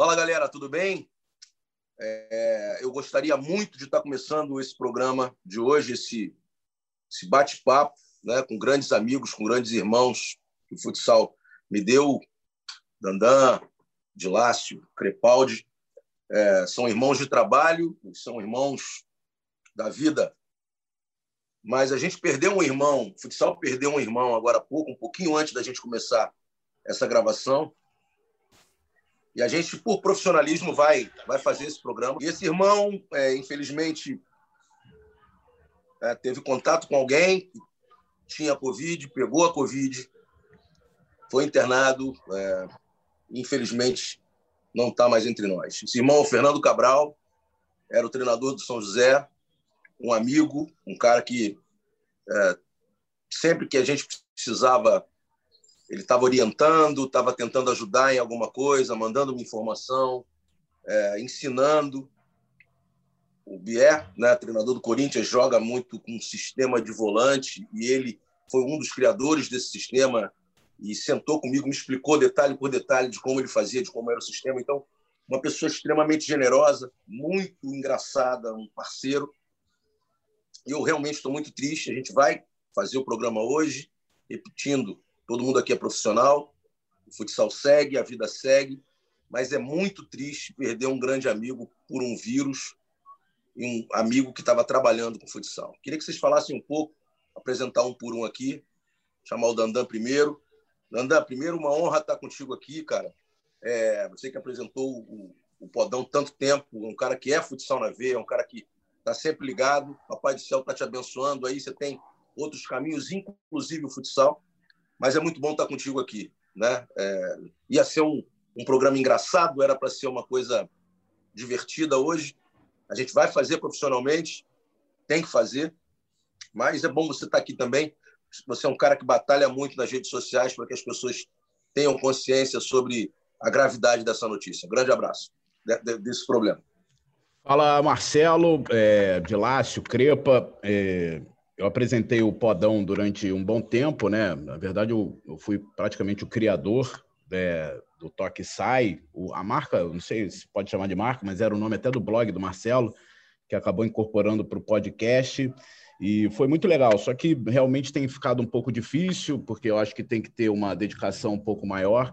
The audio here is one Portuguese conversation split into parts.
Fala galera, tudo bem? É, eu gostaria muito de estar começando esse programa de hoje, esse, esse bate-papo né, com grandes amigos, com grandes irmãos que o futsal me deu, Dandan, Dilácio, Crepaldi. É, são irmãos de trabalho, são irmãos da vida. Mas a gente perdeu um irmão, o futsal perdeu um irmão agora há pouco, um pouquinho antes da gente começar essa gravação. E a gente, por profissionalismo, vai, vai fazer esse programa. E esse irmão, é, infelizmente, é, teve contato com alguém que tinha Covid, pegou a Covid, foi internado. É, infelizmente, não está mais entre nós. Esse irmão, Fernando Cabral, era o treinador do São José, um amigo, um cara que é, sempre que a gente precisava ele estava orientando, estava tentando ajudar em alguma coisa, mandando uma informação, é, ensinando. O Bier, né, treinador do Corinthians, joga muito com um sistema de volante e ele foi um dos criadores desse sistema e sentou comigo, me explicou detalhe por detalhe de como ele fazia, de como era o sistema. Então, uma pessoa extremamente generosa, muito engraçada, um parceiro. Eu realmente estou muito triste. A gente vai fazer o programa hoje, repetindo Todo mundo aqui é profissional, o futsal segue, a vida segue, mas é muito triste perder um grande amigo por um vírus e um amigo que estava trabalhando com futsal. Queria que vocês falassem um pouco, apresentar um por um aqui, chamar o Dandan primeiro. Dandan, primeiro, uma honra estar contigo aqui, cara. É, você que apresentou o, o Podão tanto tempo, um cara que é futsal na veia, um cara que está sempre ligado. Papai do céu está te abençoando. Aí você tem outros caminhos, inclusive o futsal mas é muito bom estar contigo aqui. Né? É, ia ser um, um programa engraçado, era para ser uma coisa divertida hoje. A gente vai fazer profissionalmente, tem que fazer, mas é bom você estar aqui também. Você é um cara que batalha muito nas redes sociais para que as pessoas tenham consciência sobre a gravidade dessa notícia. Grande abraço desse problema. Fala, Marcelo, é, Dilácio, Crepa. É, eu apresentei o Podão durante um bom tempo, né? Na verdade, eu, eu fui praticamente o criador é, do Toque Sai. O, a marca, não sei se pode chamar de marca, mas era o nome até do blog do Marcelo, que acabou incorporando para o podcast. E foi muito legal, só que realmente tem ficado um pouco difícil, porque eu acho que tem que ter uma dedicação um pouco maior.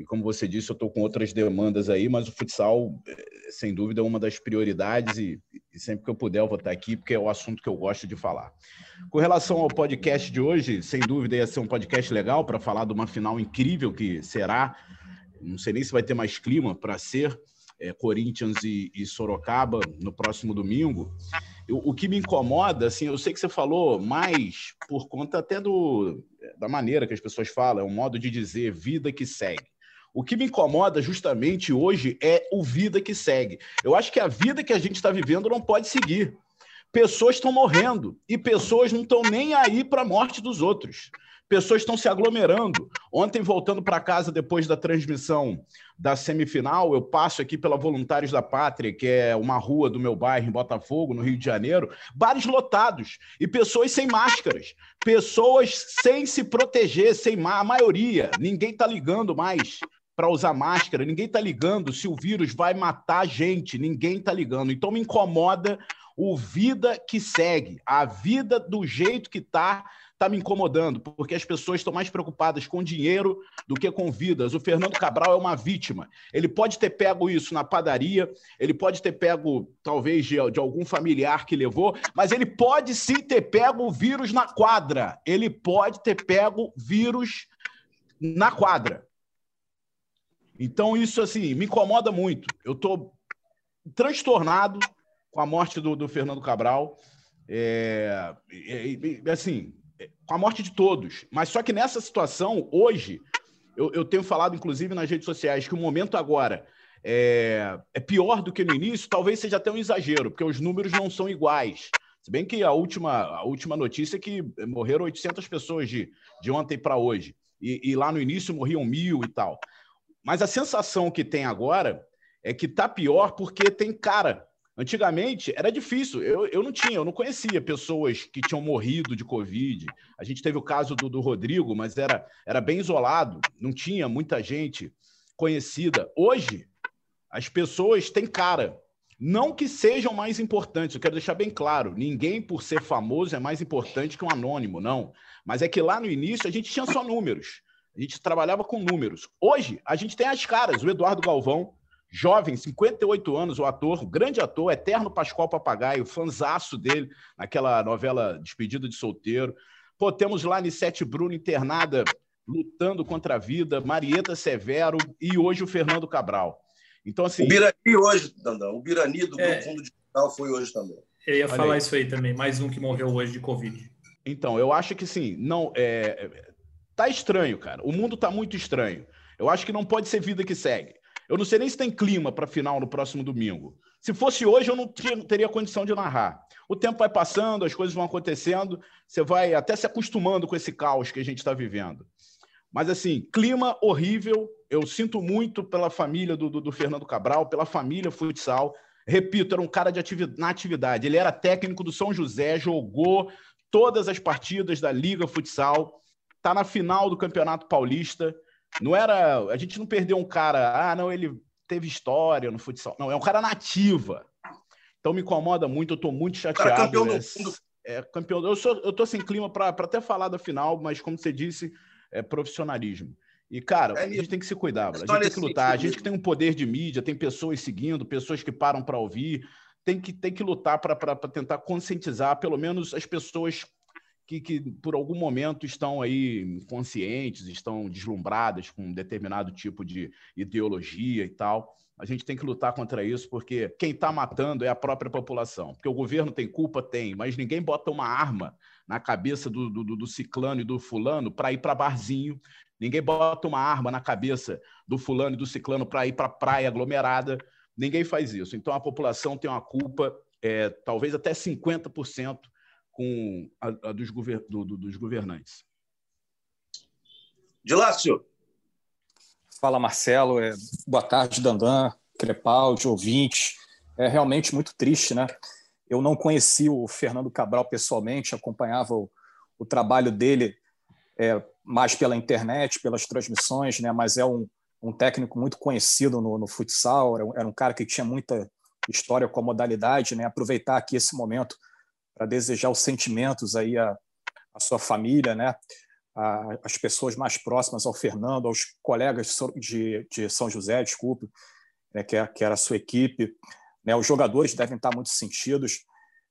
E como você disse, eu estou com outras demandas aí, mas o futsal, é, sem dúvida, é uma das prioridades e, e, sempre que eu puder eu vou estar aqui, porque é o assunto que eu gosto de falar. Com relação ao podcast de hoje, sem dúvida ia ser um podcast legal para falar de uma final incrível que será. Não sei nem se vai ter mais clima para ser é, Corinthians e, e, Sorocaba no próximo domingo. Eu, o que me incomoda, assim, eu sei que você falou mais por conta até do, da maneira que as pessoas falam, é um modo de dizer vida que segue. O que me incomoda justamente hoje é o vida que segue. Eu acho que a vida que a gente está vivendo não pode seguir. Pessoas estão morrendo e pessoas não estão nem aí para a morte dos outros. Pessoas estão se aglomerando. Ontem, voltando para casa depois da transmissão da semifinal, eu passo aqui pela Voluntários da Pátria, que é uma rua do meu bairro em Botafogo, no Rio de Janeiro, bares lotados e pessoas sem máscaras, pessoas sem se proteger, sem a maioria, ninguém está ligando mais para usar máscara, ninguém está ligando se o vírus vai matar a gente, ninguém está ligando. Então me incomoda o vida que segue, a vida do jeito que está está me incomodando, porque as pessoas estão mais preocupadas com dinheiro do que com vidas. O Fernando Cabral é uma vítima. Ele pode ter pego isso na padaria, ele pode ter pego, talvez, de, de algum familiar que levou, mas ele pode sim ter pego o vírus na quadra. Ele pode ter pego vírus na quadra. Então, isso, assim, me incomoda muito. Eu estou transtornado com a morte do, do Fernando Cabral. É, é, é, assim, com a morte de todos. Mas só que nessa situação, hoje, eu, eu tenho falado, inclusive, nas redes sociais, que o momento agora é, é, pior do que no início, talvez seja até um exagero, porque os números não são iguais. Se bem que a última, a última notícia é que morreram 800 pessoas de, de ontem para hoje. E, e, lá no início morriam mil e tal. Mas a sensação que tem agora é que tá pior porque tem cara. Antigamente era difícil, eu, eu não tinha, eu não conhecia pessoas que tinham morrido de Covid. A gente teve o caso do, do Rodrigo, mas era, era bem isolado, não tinha muita gente conhecida. Hoje, As pessoas têm cara. Não que sejam mais importantes, eu quero deixar bem claro: ninguém, por ser famoso, é mais importante que um anônimo, não. Mas é que lá no início a gente tinha só números. A gente trabalhava com números. Hoje, a gente tem as caras. O Eduardo Galvão, jovem, 58 anos, o ator, o grande ator, eterno Pascoal Papagaio, fanzaço dele naquela novela Despedida de Solteiro. Pô, temos lá Nissete Bruno internada, lutando contra a vida, Marieta Severo e hoje o Fernando Cabral. Então, assim. O Birani hoje, Dandão. O Birani do é. Fundo Digital foi hoje também. Eu ia Olha falar aí. isso aí também, mais um que morreu hoje de Covid. Então, eu acho que sim, não. É, tá estranho, cara. O mundo tá muito estranho. Eu acho que não pode ser vida que segue. Eu não sei nem se tem clima para final no próximo domingo. Se fosse hoje, eu não teria condição de narrar. O tempo vai passando, as coisas vão acontecendo, você vai até se acostumando com esse caos que a gente está vivendo. Mas, assim, clima horrível. Eu sinto muito pela família do, do, do Fernando Cabral, pela família futsal. Repito, era um cara de atividade, na atividade. Ele era técnico do São José, jogou todas as partidas da Liga Futsal, está na final do Campeonato Paulista. Não era. A gente não perdeu um cara, ah, não, ele teve história no futsal. Não, é um cara nativa. Então me incomoda muito, eu estou muito chateado. Cara, campeão do mundo. É, campeão. Eu, sou, eu tô sem clima para até falar da final, mas como você disse, é profissionalismo. E, cara, é, a gente tem que se cuidar, a gente tem que lutar. A gente que tem um poder de mídia, tem pessoas seguindo, pessoas que param para ouvir, tem que, tem que lutar para tentar conscientizar, pelo menos, as pessoas que, que, por algum momento, estão aí conscientes, estão deslumbradas com um determinado tipo de ideologia e tal. A gente tem que lutar contra isso, porque quem está matando é a própria população. Porque o governo tem culpa? Tem, mas ninguém bota uma arma na cabeça do, do, do ciclano e do fulano para ir para barzinho. Ninguém bota uma arma na cabeça do fulano e do ciclano para ir para praia aglomerada. Ninguém faz isso. Então a população tem uma culpa, é, talvez até 50% com a, a dos, gover do, do, dos governantes. Dilácio. Fala, Marcelo. É, boa tarde, Dandan, Crepaldi, ouvinte. É realmente muito triste, né? Eu não conheci o Fernando Cabral pessoalmente, acompanhava o, o trabalho dele é, mais pela internet, pelas transmissões, né? mas é um, um técnico muito conhecido no, no futsal, era um, era um, cara que tinha muita história com a modalidade. Né? Aproveitar aqui esse momento para desejar os sentimentos aí à, à sua família, né? as pessoas mais próximas ao Fernando, aos colegas de, de São José, desculpe, né, que, é, que era a sua equipe. Né, os jogadores devem estar muito sentidos,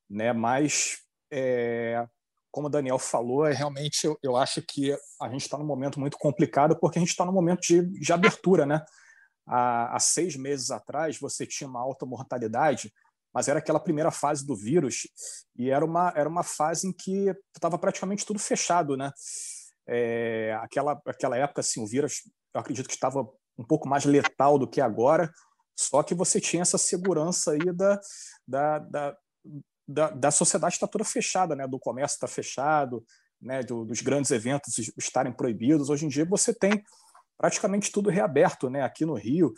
né, mas, é, como o Daniel falou, é, realmente eu, eu acho que a gente está num momento muito complicado, porque a gente está num momento de, de abertura. Né? Há, há seis meses atrás, você tinha uma alta mortalidade, mas era aquela primeira fase do vírus e era uma, era uma fase em que estava praticamente tudo fechado, né? É, aquela, aquela época, assim, o vírus, eu acredito que estava um pouco mais letal do que agora, só que você tinha essa segurança aí da, da, da, da, da sociedade estar toda fechada, né? do comércio estar fechado, né? Do, dos grandes eventos estarem proibidos. Hoje em dia você tem praticamente tudo reaberto, né? Aqui no Rio,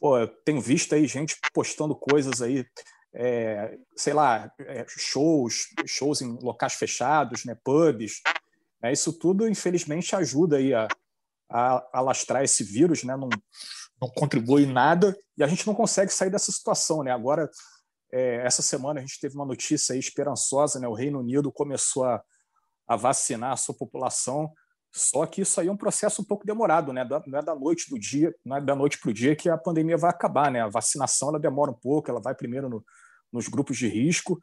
pô, tenho visto aí gente postando coisas aí, é, sei lá, é, shows, shows em locais fechados, né? Pubs, é, isso tudo, infelizmente, ajuda aí a, a, a lastrar esse vírus, né? não, não contribui em nada e a gente não consegue sair dessa situação. Né? Agora, é, essa semana, a gente teve uma notícia esperançosa: né? o Reino Unido começou a, a vacinar a sua população. Só que isso aí é um processo um pouco demorado, né? Não é da noite do dia, não é da noite para o dia que a pandemia vai acabar, né? A vacinação ela demora um pouco, ela vai primeiro no, nos grupos de risco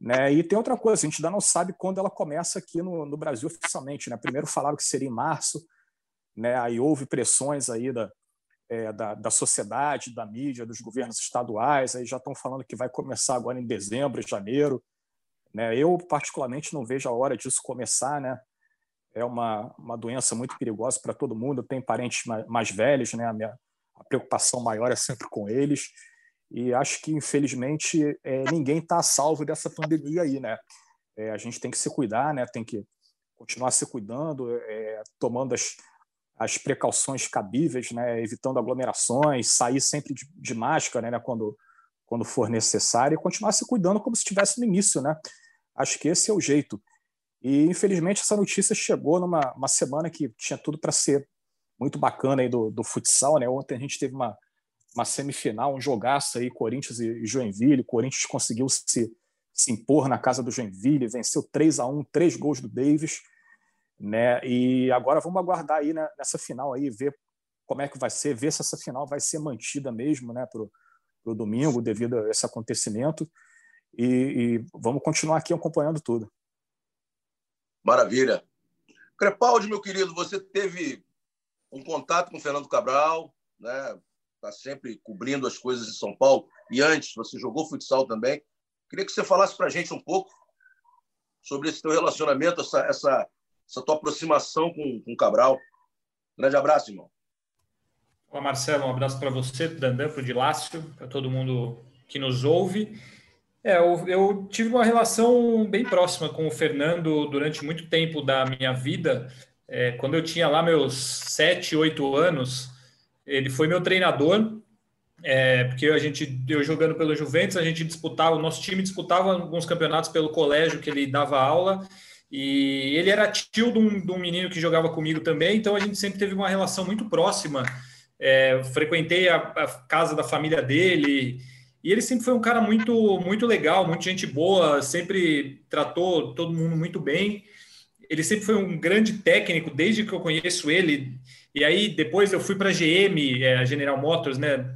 né? E tem outra coisa, a gente ainda não sabe quando ela começa aqui no, no Brasil oficialmente. Né? Primeiro falaram que seria em março, né? aí houve pressões aí da, é, da, da, sociedade, da mídia, dos governos estaduais, aí já estão falando que vai começar agora em dezembro, janeiro. Né? Eu, particularmente, não vejo a hora disso começar. Né? É uma, uma doença muito perigosa para todo mundo. Tenho parentes mais, mais velhos, né? a minha a preocupação maior é sempre com eles. E acho que, infelizmente, é, ninguém está salvo dessa pandemia aí, né? É, a gente tem que se cuidar, né? Tem que continuar se cuidando, é, tomando as, as precauções cabíveis, né? Evitando aglomerações, sair sempre de, de máscara, né? Quando, quando for necessário, e continuar se cuidando como se estivesse no início, né? Acho que esse é o jeito. E, infelizmente, essa notícia chegou numa uma semana que tinha tudo para ser muito bacana aí do, do futsal, né? Ontem a gente teve uma uma semifinal, um jogaço aí, Corinthians e Joinville. Corinthians conseguiu se, se impor na casa do Joinville, venceu 3 a 1 três gols do Davis. Né? E agora vamos aguardar aí né, nessa final aí, ver como é que vai ser, ver se essa final vai ser mantida mesmo né, para o domingo, devido a esse acontecimento. E, e, vamos continuar aqui acompanhando tudo. Maravilha. Crepaldi, meu querido, você teve um contato com o Fernando Cabral, né? Está sempre cobrindo as coisas em São Paulo. E antes, você jogou futsal também. Queria que você falasse para a gente um pouco sobre esse teu relacionamento, essa, essa, essa tua aproximação com, com o Cabral. Grande abraço, irmão. Olá, Marcelo. Um abraço para você, para o Dandan, para o Dilácio, para todo mundo que nos ouve. É, eu, eu, tive uma relação bem próxima com o Fernando durante muito tempo da minha vida. É, quando eu tinha lá meus sete, oito anos, ele foi meu treinador, é, porque a gente, eu jogando pelo Juventus, a gente disputava, o nosso time disputava alguns campeonatos pelo colégio que ele dava aula, e ele era tio de um, de um menino que jogava comigo também, então a gente sempre teve uma relação muito próxima. É, frequentei a, a casa da família dele, e ele sempre foi um cara muito, muito legal, muita gente boa, sempre tratou todo mundo muito bem. Ele sempre foi um grande técnico desde que eu conheço ele. E aí depois eu fui para a GM, é, a General Motors, né,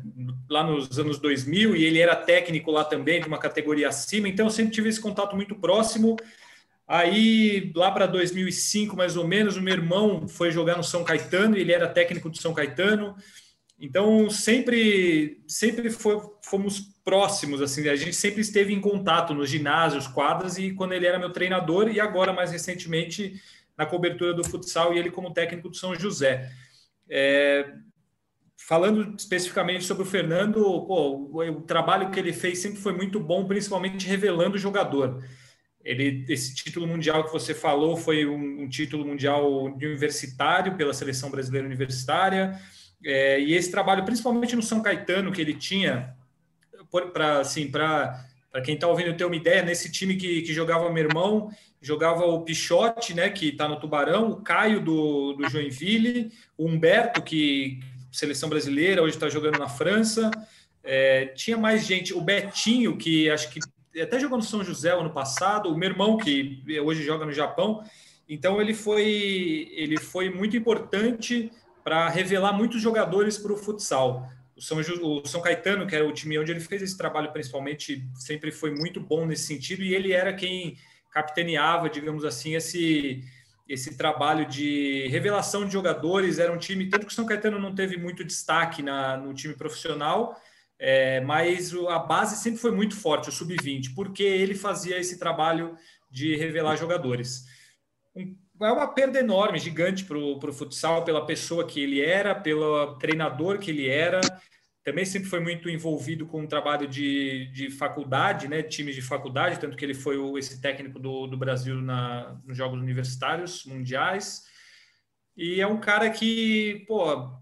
lá nos anos 2000, e ele era técnico lá também, de uma categoria acima. Então eu sempre tive esse contato muito próximo. Aí, lá para 2005, mais ou menos, o meu irmão foi jogar no São Caetano, ele era técnico do São Caetano. Então, sempre, sempre foi, fomos próximos, assim, a gente sempre esteve em contato nos ginásios, quadras, e quando ele era meu treinador, e agora, mais recentemente, na cobertura do futsal, e ele como técnico do São José. É, falando especificamente sobre o Fernando, pô, o, trabalho que ele fez sempre foi muito bom, principalmente revelando o jogador. Ele, esse título mundial que você falou foi um, um título mundial universitário pela seleção brasileira universitária é, e esse trabalho, principalmente no São Caetano, que ele tinha, para assim, quem está ouvindo ter uma ideia, nesse time que, que jogava meu irmão, jogava o Pichote, né, que está no Tubarão, o Caio do, do Joinville, o Humberto, que seleção brasileira, hoje está jogando na França. É, tinha mais gente, o Betinho, que acho que até jogou no São José ano passado, o meu irmão, que hoje joga no Japão. Então ele foi, ele foi muito importante para revelar muitos jogadores para o futsal. O São, o São Caetano, que era o time onde ele fez esse trabalho principalmente, sempre foi muito bom nesse sentido, e ele era quem capitaneava, digamos assim, esse, esse trabalho de revelação de jogadores. Era um time, tanto que o São Caetano não teve muito destaque na, no time profissional, é, mas a base sempre foi muito forte, o sub-20, porque ele fazia esse trabalho de revelar jogadores. Um é uma perda enorme, gigante para o futsal, pela pessoa que ele era, pelo treinador que ele era. Também sempre foi muito envolvido com o trabalho de, de faculdade, né, times de faculdade, tanto que ele foi o, esse técnico do, do Brasil na, nos Jogos Universitários Mundiais. E é um cara que, pô,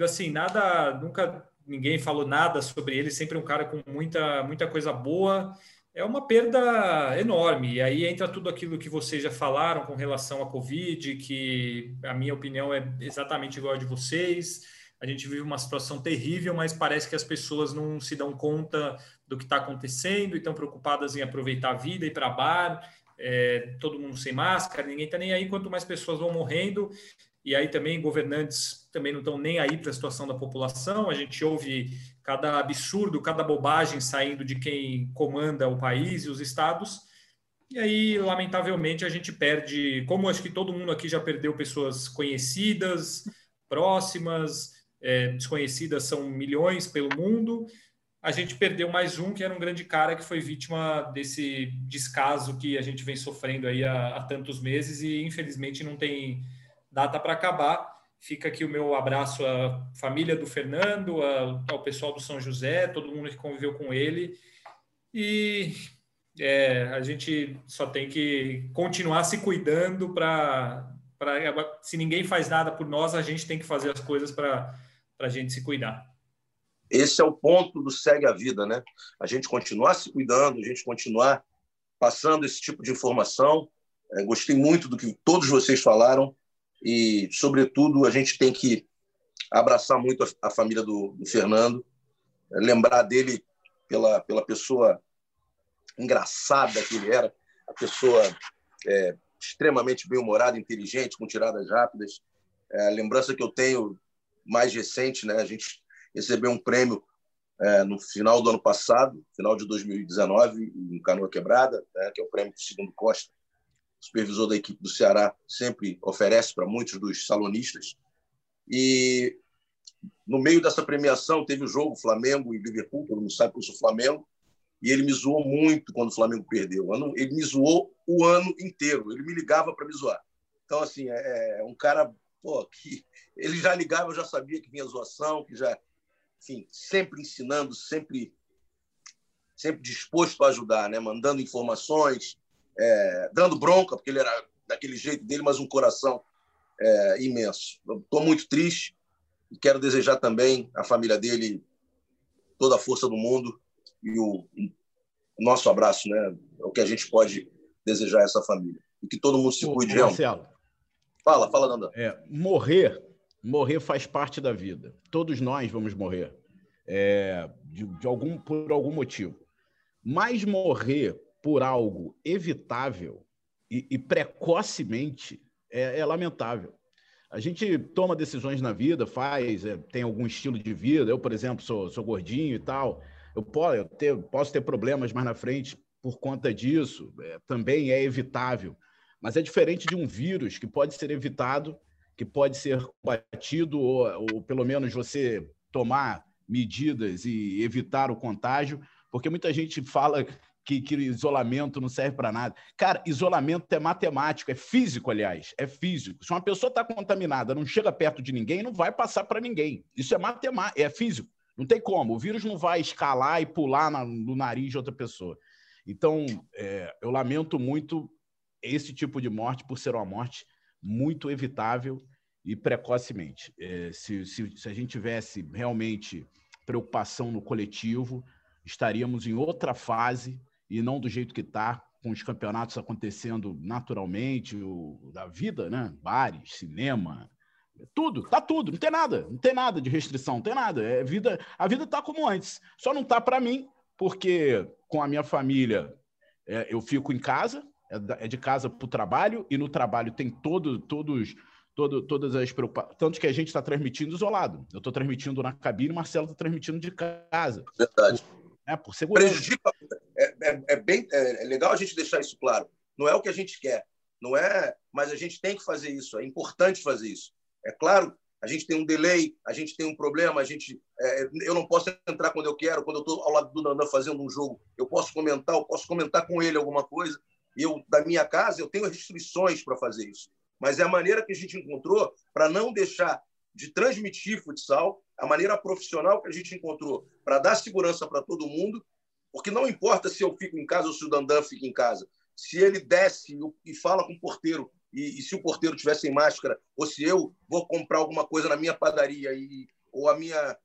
assim, nada, nunca ninguém falou nada sobre ele, sempre um cara com muita, muita coisa boa é uma perda enorme. E aí entra tudo aquilo que vocês já falaram com relação à Covid, que a minha opinião é exatamente igual a de vocês. A gente vive uma situação terrível, mas parece que as pessoas não se dão conta do que está acontecendo e estão preocupadas em aproveitar a vida, ir para bar, é, todo mundo sem máscara, ninguém está nem aí. Quanto mais pessoas vão morrendo, e aí também governantes também não estão nem aí para a situação da população. A gente ouve cada absurdo, cada bobagem saindo de quem comanda o país e os estados. E aí, lamentavelmente, a gente perde, como acho que todo mundo aqui já perdeu pessoas conhecidas, próximas, é, desconhecidas são milhões pelo mundo. A gente perdeu mais um que era um grande cara que foi vítima desse descaso que a gente vem sofrendo aí há, há tantos meses e infelizmente não tem data para acabar. Fica aqui o meu abraço à família do Fernando, ao pessoal do São José, todo mundo que conviveu com ele. E é, a gente só tem que continuar se cuidando para. Se ninguém faz nada por nós, a gente tem que fazer as coisas para a gente se cuidar. Esse é o ponto do segue a vida, né? A gente continuar se cuidando, a gente continuar passando esse tipo de informação. É, gostei muito do que todos vocês falaram e, sobretudo, a gente tem que abraçar muito a, a família do, do, Fernando, lembrar dele pela, pela pessoa engraçada que ele era, a pessoa é, extremamente bem-humorada, inteligente, com tiradas rápidas. É, a lembrança que eu tenho mais recente, né? A gente recebeu um prêmio é, no final do ano passado, final de 2019, em Canoa Quebrada, né, que é o prêmio que o Segundo Costa, supervisor da equipe do Ceará, sempre oferece para muitos dos salonistas. E no meio dessa premiação teve o jogo Flamengo e Liverpool, todo mundo sabe que eu sou Flamengo, e ele me zoou muito quando o Flamengo perdeu. Ele me zoou o ano inteiro, ele me ligava para me zoar. Então, assim, é, é um cara pô, que ele já ligava, eu já sabia que vinha zoação, que já enfim, sempre ensinando, sempre sempre disposto a ajudar, né? mandando informações, é, dando bronca, porque ele era daquele jeito dele, mas um coração é, imenso. Estou muito triste e quero desejar também à família dele toda a força do mundo e o, o nosso abraço, né? É o que a gente pode desejar a essa família. E que todo mundo se cuide, Marcelo. Fala, fala, Nanda. É, morrer morrer faz parte da vida. Todos nós vamos morrer é, de, de, algum, por algum motivo. Mas morrer por algo evitável e, e precocemente é, é, lamentável. A gente toma decisões na vida, faz, é, tem algum estilo de vida. Eu, por exemplo, sou, sou gordinho e tal. Eu posso, eu ter, posso ter problemas mais na frente por conta disso. É, também é evitável. Mas é diferente de um vírus que pode ser evitado que pode ser combatido, ou, ou pelo menos você tomar medidas e evitar o contágio, porque muita gente fala que, que, isolamento não serve para nada. Cara, isolamento é matemático, é físico, aliás, é físico. Se uma pessoa está contaminada, não chega perto de ninguém, não vai passar para ninguém. Isso é matemático, é físico. Não tem como. O vírus não vai escalar e pular na, no nariz de outra pessoa. Então, é, eu lamento muito esse tipo de morte por ser uma morte muito evitável e precocemente. É, se, se, se a gente tivesse realmente preocupação no coletivo, estaríamos em outra fase e não do jeito que está, com os campeonatos acontecendo naturalmente, o, da vida, né? Bares, cinema, tudo, tá tudo, não tem nada, não tem nada de restrição, não tem nada. É vida, a vida tá como antes. Só não tá para mim, porque com a minha família é, eu fico em casa, é, é de casa para o trabalho, e no trabalho tem todo, todos, todo, todas as preocupações. Tanto que a gente está transmitindo isolado. Eu estou transmitindo na cabine, Marcelo está transmitindo de casa. Verdade. Né, por segurança. Prejudica. É, é, é bem é, é legal a gente deixar isso claro. Não é o que a gente quer, não é, mas a gente tem que fazer isso. É importante fazer isso. É claro, a gente tem um delay, a gente tem um problema, a gente, é, eu não posso entrar quando eu quero, quando eu estou ao lado do Nandan fazendo um jogo, eu posso comentar, eu posso comentar com ele alguma coisa, eu, da minha casa, eu tenho restrições para fazer isso. Mas é a maneira que a gente encontrou para não deixar de transmitir futsal, a maneira profissional que a gente encontrou para dar segurança para todo mundo, porque não importa se eu fico em casa ou se o Dandan fica em casa. Se ele desce e fala com o porteiro, e, e se o porteiro tiver sem máscara, ou se eu vou comprar alguma coisa na minha padaria, e, ou a minha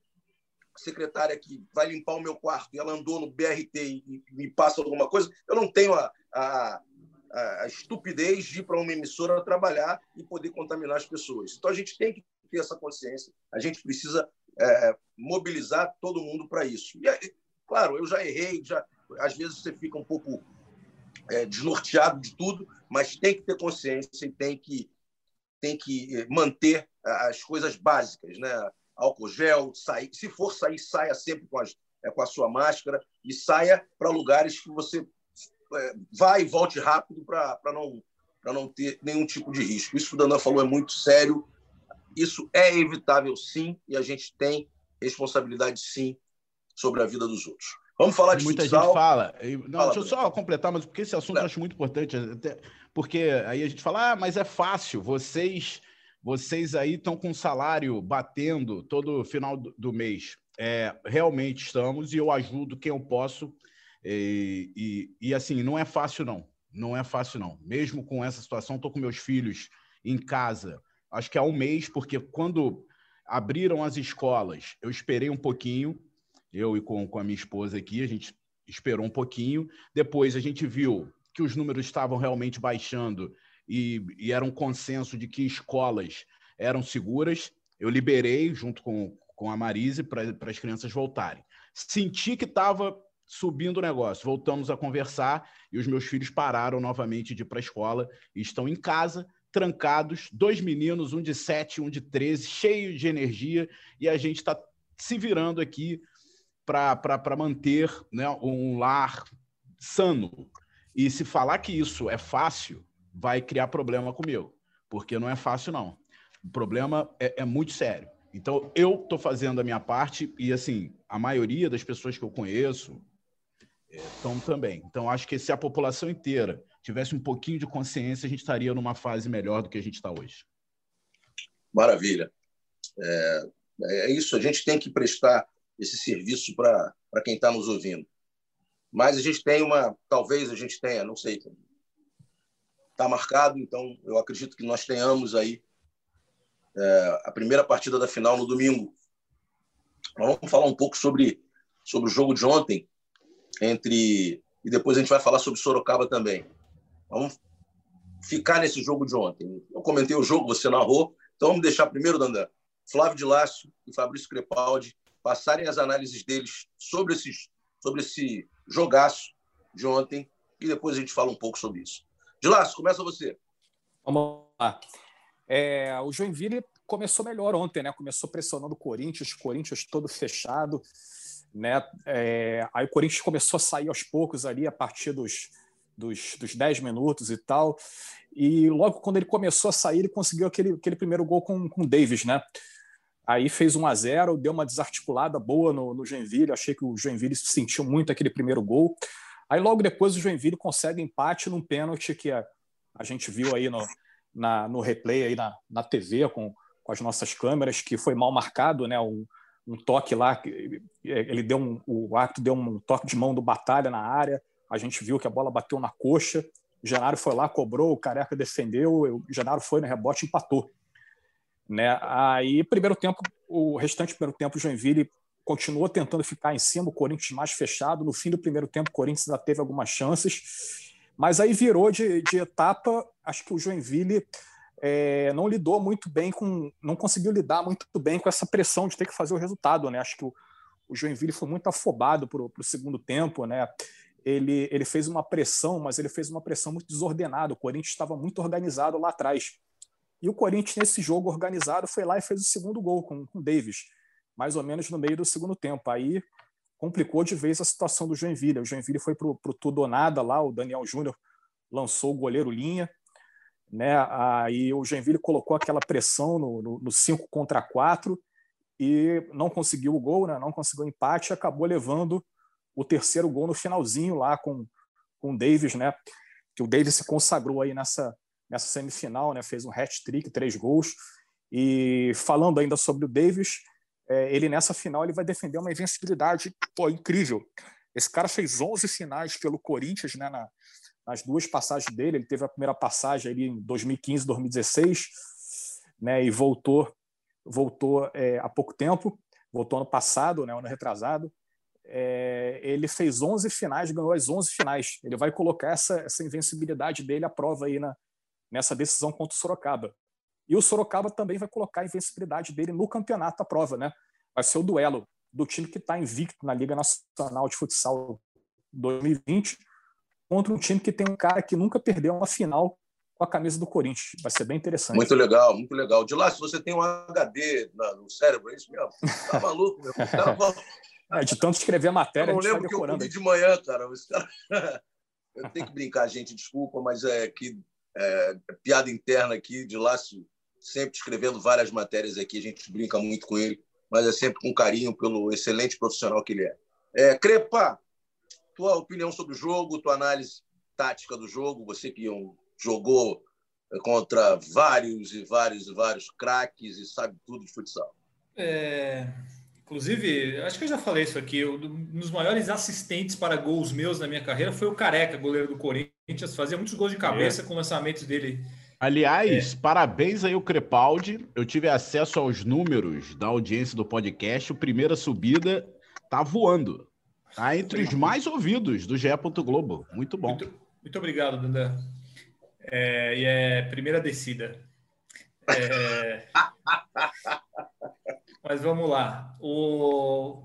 secretária que vai limpar o meu quarto e ela andou no BRT e, me passa alguma coisa, eu não tenho a, a, a estupidez de ir para uma emissora trabalhar e poder contaminar as pessoas. Então a gente tem que ter essa consciência, a gente precisa é, mobilizar todo mundo para isso. E, claro, eu já errei, já às vezes você fica um pouco é, desnorteado de tudo, mas tem que ter consciência e tem que tem que manter as coisas básicas, né? álcool gel, sair, se for sair, saia sempre com, as, é, com a sua máscara e saia para lugares que você é, vá e volte rápido para não, não ter nenhum tipo de risco. Isso que o Dandan falou é muito sério. Isso é evitável, sim, e a gente tem responsabilidade, sim, sobre a vida dos outros. Vamos falar de Muita futsal. gente fala. Não, fala, deixa eu só completar, mas porque esse assunto eu acho muito importante. Até porque aí a gente fala, ah, mas é fácil, vocês vocês aí estão com salário batendo todo final do mês. É, realmente estamos e eu ajudo quem eu posso. E, e, e, assim, não é fácil, não. Não é fácil, não. Mesmo com essa situação, estou com meus filhos em casa, acho que há um mês, porque quando abriram as escolas, eu esperei um pouquinho, eu e com, com a minha esposa aqui, a gente esperou um pouquinho. Depois a gente viu que os números estavam realmente baixando e, e era um consenso de que escolas eram seguras. Eu liberei, junto com, com a Marise, para as crianças voltarem. Senti que estava subindo o negócio. Voltamos a conversar e os meus filhos pararam novamente de ir para a escola e estão em casa, trancados, dois meninos, um de sete, um de treze, cheios de energia, e a gente está se virando aqui para manter né, um lar sano. E se falar que isso é fácil, vai criar problema comigo, porque não é fácil, não. O problema é, é muito sério. Então, eu estou fazendo a minha parte e, assim, a maioria das pessoas que eu conheço estão é, também. Então, acho que se a população inteira tivesse um pouquinho de consciência, a gente estaria numa fase melhor do que a gente está hoje. Maravilha. É, é isso, a gente tem que prestar esse serviço para quem está nos ouvindo. Mas a gente tem uma, talvez a gente tenha, não sei, está marcado, então eu acredito que nós tenhamos aí é, a primeira partida da final no domingo. Vamos falar um pouco sobre, sobre o jogo de ontem entre e depois a gente vai falar sobre Sorocaba também. Vamos ficar nesse jogo de ontem. Eu comentei o jogo, você narrou, então vamos deixar primeiro, Dandan, Flávio de Lácio e Fabrício Crepaldi passarem as análises deles sobre, esses, sobre esse jogaço de ontem e depois a gente fala um pouco sobre isso. De Lácio, começa você. Vamos lá. É, o Joinville começou melhor ontem, né? Começou pressionando o Corinthians, o Corinthians todo fechado, né? É, aí o Corinthians começou a sair aos poucos ali a partir dos, dos, dos 10 minutos e tal. E logo quando ele começou a sair, ele conseguiu aquele, aquele primeiro gol com, com o Davis, né? Aí fez 1 a 0 deu uma desarticulada boa no, no Joinville. Achei que o Joinville sentiu muito aquele primeiro gol. Aí logo depois o Joinville consegue empate num pênalti que a, a gente viu aí no, na, no replay aí na, na TV com, com as nossas câmeras, que foi mal marcado, né? Um, um toque lá, ele deu um, o ato deu um toque de mão do Batalha na área. A gente viu que a bola bateu na coxa. Genaro foi lá, cobrou, o Careca defendeu, o Genaro foi no rebote empatou. Né? Aí, primeiro tempo, o restante do primeiro tempo, o Joinville continuou tentando ficar em cima, o Corinthians mais fechado. No fim do primeiro tempo, o Corinthians ainda teve algumas chances, mas aí virou de, de etapa. Acho que o Joinville é, não lidou muito bem com, não conseguiu lidar muito bem com essa pressão de ter que fazer o resultado. Né? Acho que o, o Joinville foi muito afobado para o segundo tempo, né? Ele, ele fez uma pressão, mas ele fez uma pressão muito desordenada. O Corinthians estava muito organizado lá atrás. E o Corinthians, nesse jogo organizado, foi lá e fez o segundo gol com o Davis, mais ou menos no meio do segundo tempo. Aí complicou de vez a situação do Joinville. O Joinville foi para o tudo ou nada lá, o Daniel Júnior lançou o goleiro linha, né? Aí o Joinville colocou aquela pressão no 5 contra 4 e não conseguiu o gol, né? não conseguiu o empate, acabou levando o terceiro gol no finalzinho lá com, com o Davis, né? que o Davis se consagrou aí nessa, nessa semifinal, né? Fez um hat-trick, três gols. E falando ainda sobre o Davis, é, ele nessa final ele vai defender uma invencibilidade pô, incrível. Esse cara fez 11 finais pelo Corinthians, né? Na, nas duas passagens dele, ele teve a primeira passagem ali em 2015, 2016, né? E voltou, voltou é, há pouco tempo, voltou ano passado, né? Ano retrasado. É, ele fez 11 finais, ganhou as 11 finais. Ele vai colocar essa, essa invencibilidade dele à prova aí na, nessa decisão contra o Sorocaba. E o Sorocaba também vai colocar a invencibilidade dele no campeonato à prova, né? Vai ser o duelo do time que está invicto na Liga Nacional de Futsal 2020 contra um time que tem um cara que nunca perdeu uma final com a camisa do Corinthians. Vai ser bem interessante. Muito legal, muito legal. De lá, se você tem um HD no cérebro, é isso mesmo? Tá maluco, meu? É, de tanto escrever a matéria, eu não lembro que eu comi de manhã, cara. Eu tenho que brincar, gente, desculpa, mas é que é, piada interna aqui de Lácio, sempre escrevendo várias matérias aqui, a gente brinca muito com ele, mas é sempre com carinho pelo excelente profissional que ele é. é Crepa, tua opinião sobre o jogo, tua análise tática do jogo, você que jogou contra vários e vários e vários craques e sabe tudo de futsal. É, Inclusive, acho que eu já falei isso aqui. Um dos maiores assistentes para gols meus na minha carreira foi o Careca, goleiro do Corinthians. Fazia muitos gols de cabeça é. com lançamentos dele. Aliás, é. parabéns aí o Crepaldi. Eu tive acesso aos números da audiência do podcast. O primeira subida tá voando. Tá entre os mais ouvidos do GE. Globo. Muito bom. Muito, muito obrigado, Dandan. É, e é primeira descida. É... Mas vamos lá. O...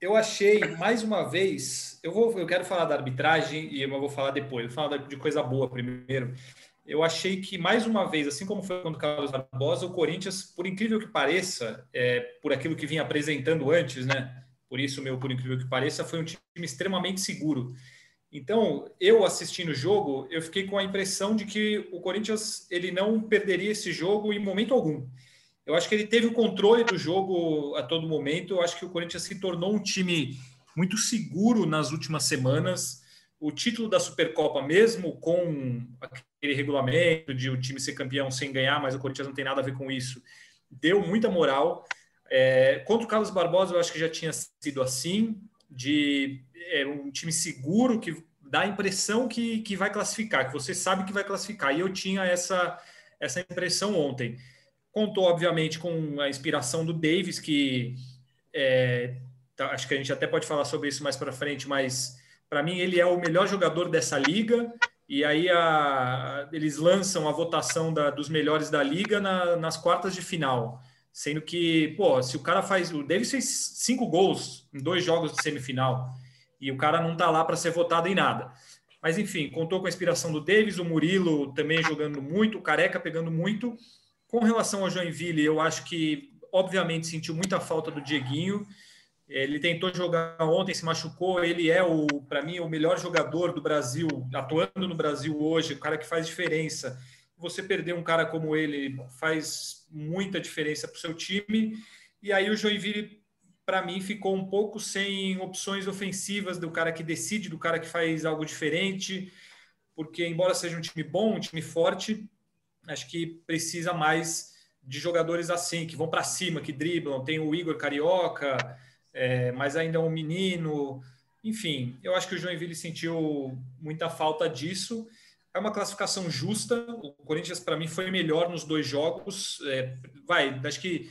eu achei, mais uma vez, eu, vou, eu quero falar da arbitragem e eu vou falar depois, vou falar de coisa boa primeiro. Eu achei que, mais uma vez, assim como foi quando o Carlos Barbosa, o Corinthians, por incrível que pareça, é, por aquilo que vinha apresentando antes, né? Por isso, meu, por incrível que pareça, foi um time extremamente seguro. Então, eu assistindo o jogo, eu fiquei com a impressão de que o Corinthians ele não perderia esse jogo em momento algum. Eu acho que ele teve o controle do jogo a todo momento. Eu acho que o Corinthians se tornou um time muito seguro nas últimas semanas. O título da Supercopa, mesmo com aquele regulamento de o time ser campeão sem ganhar, mas o Corinthians não tem nada a ver com isso, deu muita moral. É, contra o Carlos Barbosa, eu acho que já tinha sido assim, de é, um time seguro que dá a impressão que, que vai classificar, que você sabe que vai classificar. E eu tinha essa, essa impressão ontem. Contou, obviamente, com a inspiração do Davis, que é, tá, acho que a gente até pode falar sobre isso mais para frente, mas para mim ele é o melhor jogador dessa liga. E aí a, eles lançam a votação da, dos melhores da liga na, nas quartas de final. Sendo que, pô, se o cara faz. O Davis fez cinco gols em dois jogos de semifinal. E o cara não tá lá para ser votado em nada. Mas enfim, contou com a inspiração do Davis, o Murilo também jogando muito, o Careca pegando muito. Com relação ao Joinville, eu acho que, obviamente, sentiu muita falta do Dieguinho. Ele tentou jogar ontem, se machucou. Ele é, o, para mim, o melhor jogador do Brasil, atuando no Brasil hoje, o cara que faz diferença. Você perder um cara como ele faz muita diferença para o seu time. E aí o Joinville, para mim, ficou um pouco sem opções ofensivas do cara que decide, do cara que faz algo diferente. Porque, embora seja um time bom, um time forte, acho que precisa mais de jogadores assim, que vão para cima, que driblam. Tem o Igor Carioca, é, mas ainda é um menino. Enfim, eu acho que o Joinville sentiu muita falta disso. É uma classificação justa. O Corinthians, para mim, foi melhor nos dois jogos. É, vai, acho que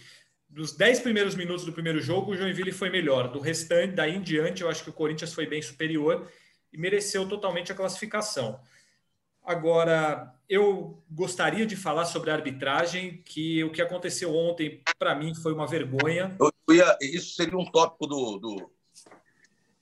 dos dez primeiros minutos do primeiro jogo, o Joinville foi melhor. Do restante, daí em diante, eu acho que o Corinthians foi bem superior e mereceu totalmente a classificação. Agora, eu gostaria de falar sobre a arbitragem, que o que aconteceu ontem, para mim, foi uma vergonha. Eu ia, isso seria um tópico do. do...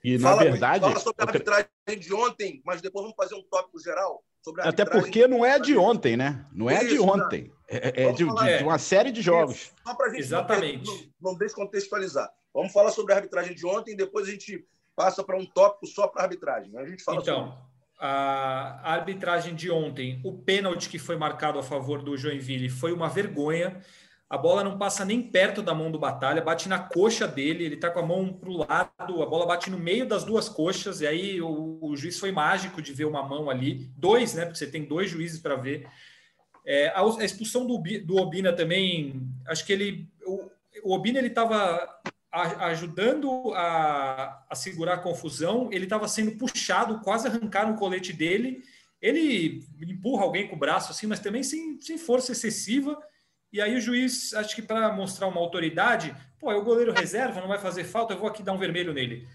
E, na fala, verdade. Fala sobre a arbitragem de ontem, mas depois vamos fazer um tópico geral. Sobre a Até porque não é de ontem, né? Não é de ontem. É, é de, de, de, uma série de jogos. Isso. Só para a gente Exatamente. não, não descontextualizar. Vamos falar sobre a arbitragem de ontem, depois a gente passa para um tópico só para a arbitragem. A gente fala então, sobre a arbitragem de ontem, o pênalti que foi marcado a favor do Joinville foi uma vergonha. A bola não passa nem perto da mão do Batalha, bate na coxa dele, ele está com a mão para o lado, a bola bate no meio das duas coxas, e aí o, o, juiz foi mágico de ver uma mão ali, dois, né? Porque você tem dois juízes para ver. É, a, a, expulsão do, do Obina também, acho que ele. O, o Obina ele ajudando a, a segurar a confusão, ele estava sendo puxado, quase arrancaram o colete dele. Ele empurra alguém com o braço assim, mas também sem, sem força excessiva. E aí o juiz, acho que para mostrar uma autoridade, pô, é o goleiro reserva, não vai fazer falta, eu vou aqui dar um vermelho nele.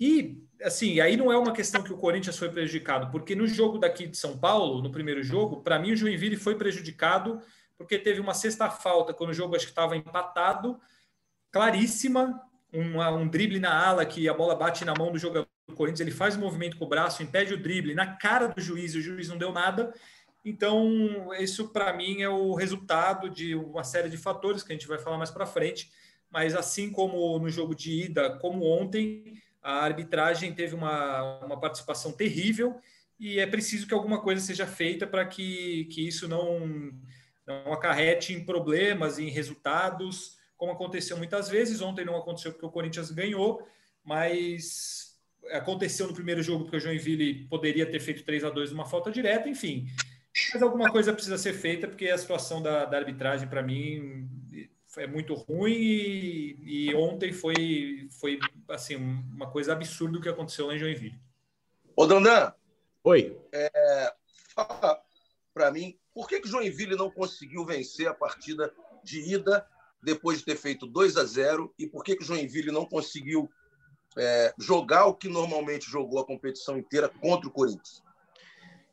E assim, aí não é uma questão que o Corinthians foi prejudicado, porque no jogo daqui de São Paulo, no primeiro jogo, para mim o Joinville foi prejudicado porque teve uma sexta falta quando o jogo acho que estava empatado claríssima, uma, um drible na ala que a bola bate na mão do jogador do Corinthians, ele faz o movimento com o braço, impede o drible na cara do juiz, e o juiz não deu nada. Então, isso para mim é o resultado de uma série de fatores que a gente vai falar mais para frente. Mas assim como no jogo de ida, como ontem, a arbitragem teve uma, uma participação terrível e é preciso que alguma coisa seja feita para que, que isso não, não acarrete em problemas, em resultados como aconteceu muitas vezes. Ontem não aconteceu porque o Corinthians ganhou, mas aconteceu no primeiro jogo porque o Joinville poderia ter feito 3 a 2 numa falta direta, enfim. Mas alguma coisa precisa ser feita porque a situação da, da arbitragem, para mim, é muito ruim e, e, ontem foi, foi assim, uma coisa absurda o que aconteceu lá em Joinville. Ô, Dandan. Oi. É, fala para mim, por que, que o Joinville não conseguiu vencer a partida de ida depois de ter feito 2 a 0 e por que, que o Joinville não conseguiu é, jogar o que normalmente jogou a competição inteira contra o Corinthians?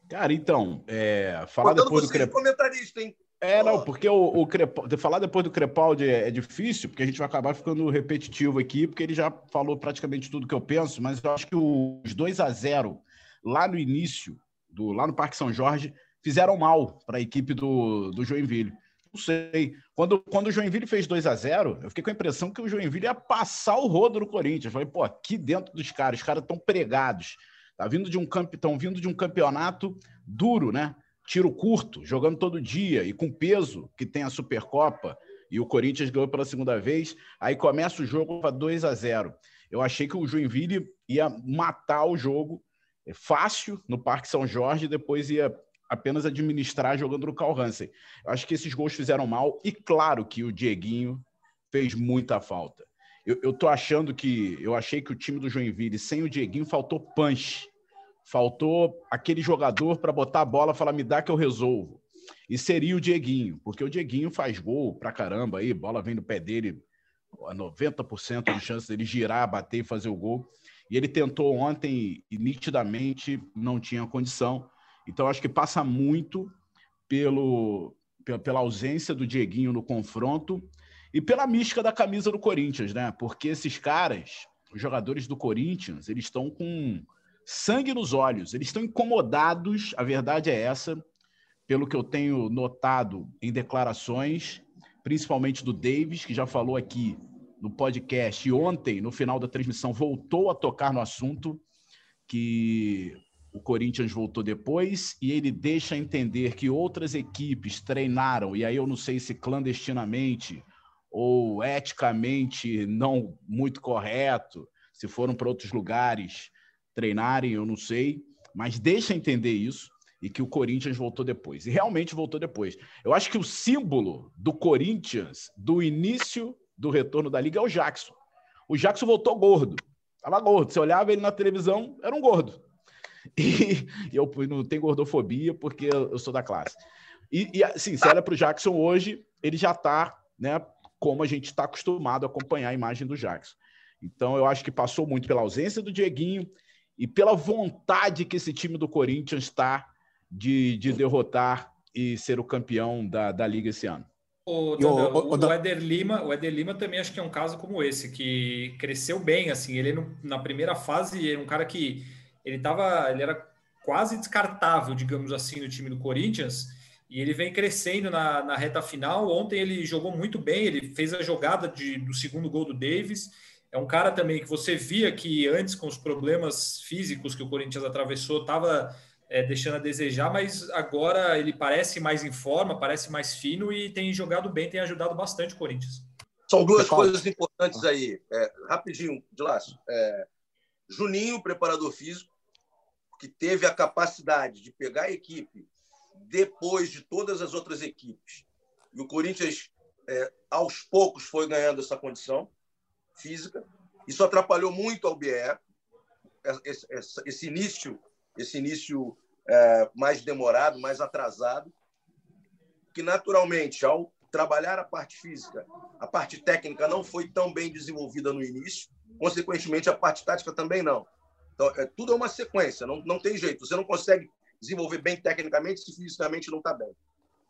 Cara, então, é, falar Botando depois do Crepaldi. comentarista, hein? É, não, porque o, o Crepaldi, falar depois do Crepaldi é, é, difícil, porque a gente vai acabar ficando repetitivo aqui, porque ele já falou praticamente tudo que eu penso, mas eu acho que os 2 a 0 lá no início, do, lá no Parque São Jorge, fizeram mal para a equipe do, do Joinville. Não sei. Quando, quando o Joinville fez 2 a 0 eu fiquei com a impressão que o Joinville ia passar o rodo no Corinthians. Eu falei, pô, aqui dentro dos caras, os caras estão pregados. Tá vindo de um estão vindo de um campeonato duro, né? Tiro curto, jogando todo dia e com peso que tem a Supercopa. E o Corinthians ganhou pela segunda vez. Aí começa o jogo para 2 a 0 Eu achei que o Joinville ia matar o jogo é, fácil no Parque São Jorge, depois ia apenas administrar jogando no Carl Hansen. Eu acho que esses gols fizeram mal e claro que o Dieguinho fez muita falta. Eu, eu tô achando que eu achei que o time do Joinville sem o Dieguinho faltou punch. Faltou aquele jogador para botar a bola falar: me dá que eu resolvo. E seria o Dieguinho, porque o Dieguinho faz gol pra caramba aí, bola vem no pé dele, 90% de chance dele girar, bater e fazer o gol. E ele tentou ontem e nitidamente não tinha condição. Então, acho que passa muito pelo, pela ausência do Dieguinho no confronto e pela mística da camisa do Corinthians, né? Porque esses caras, os jogadores do Corinthians, eles estão com sangue nos olhos, eles estão incomodados, a verdade é essa, pelo que eu tenho notado em declarações, principalmente do Davis, que já falou aqui no podcast e ontem, no final da transmissão, voltou a tocar no assunto que o Corinthians voltou depois e ele deixa entender que outras equipes treinaram, e aí eu não sei se clandestinamente ou eticamente não muito correto, se foram para outros lugares treinarem, eu não sei, mas deixa entender isso e que o Corinthians voltou depois. E realmente voltou depois. Eu acho que o símbolo do Corinthians do início do retorno da liga é o Jackson. O Jackson voltou gordo. Tava gordo. Você olhava ele na televisão, era um gordo. E, e eu não tenho gordofobia porque eu, sou da classe. E, e assim, se olha para o Jackson hoje, ele já está, né, como a gente está acostumado a acompanhar a imagem do Jackson. Então, eu acho que passou muito pela ausência do Dieguinho e pela vontade que esse time do Corinthians está de, de derrotar e ser o campeão da, da Liga esse ano. O, o, o, o, Éder Lima, o Éder Lima também acho que é um caso como esse, que cresceu bem, assim, ele no, na primeira fase é um cara que ele tava, ele era quase descartável, digamos assim, no time do Corinthians, e ele vem crescendo na, na reta final. Ontem ele jogou muito bem, ele fez a jogada de, do segundo gol do Davis. É um cara também que você via que antes, com os problemas físicos que o Corinthians atravessou, estava é, deixando a desejar, mas agora ele parece mais em forma, parece mais fino e tem jogado bem, tem ajudado bastante o Corinthians. São duas coisas importantes aí. É, rapidinho, de laço. É, Juninho, preparador físico, que teve a capacidade de pegar a equipe depois de todas as outras equipes. E o Corinthians, é, aos poucos, foi ganhando essa condição física. Isso atrapalhou muito ao BE. Esse, esse, início, esse início é, mais demorado, mais atrasado, que naturalmente, ao trabalhar a parte física, a parte técnica não foi tão bem desenvolvida no início, consequentemente, a parte tática também não. Então, é, tudo é uma sequência, não, não tem jeito. Você não consegue desenvolver bem tecnicamente se fisicamente não está bem.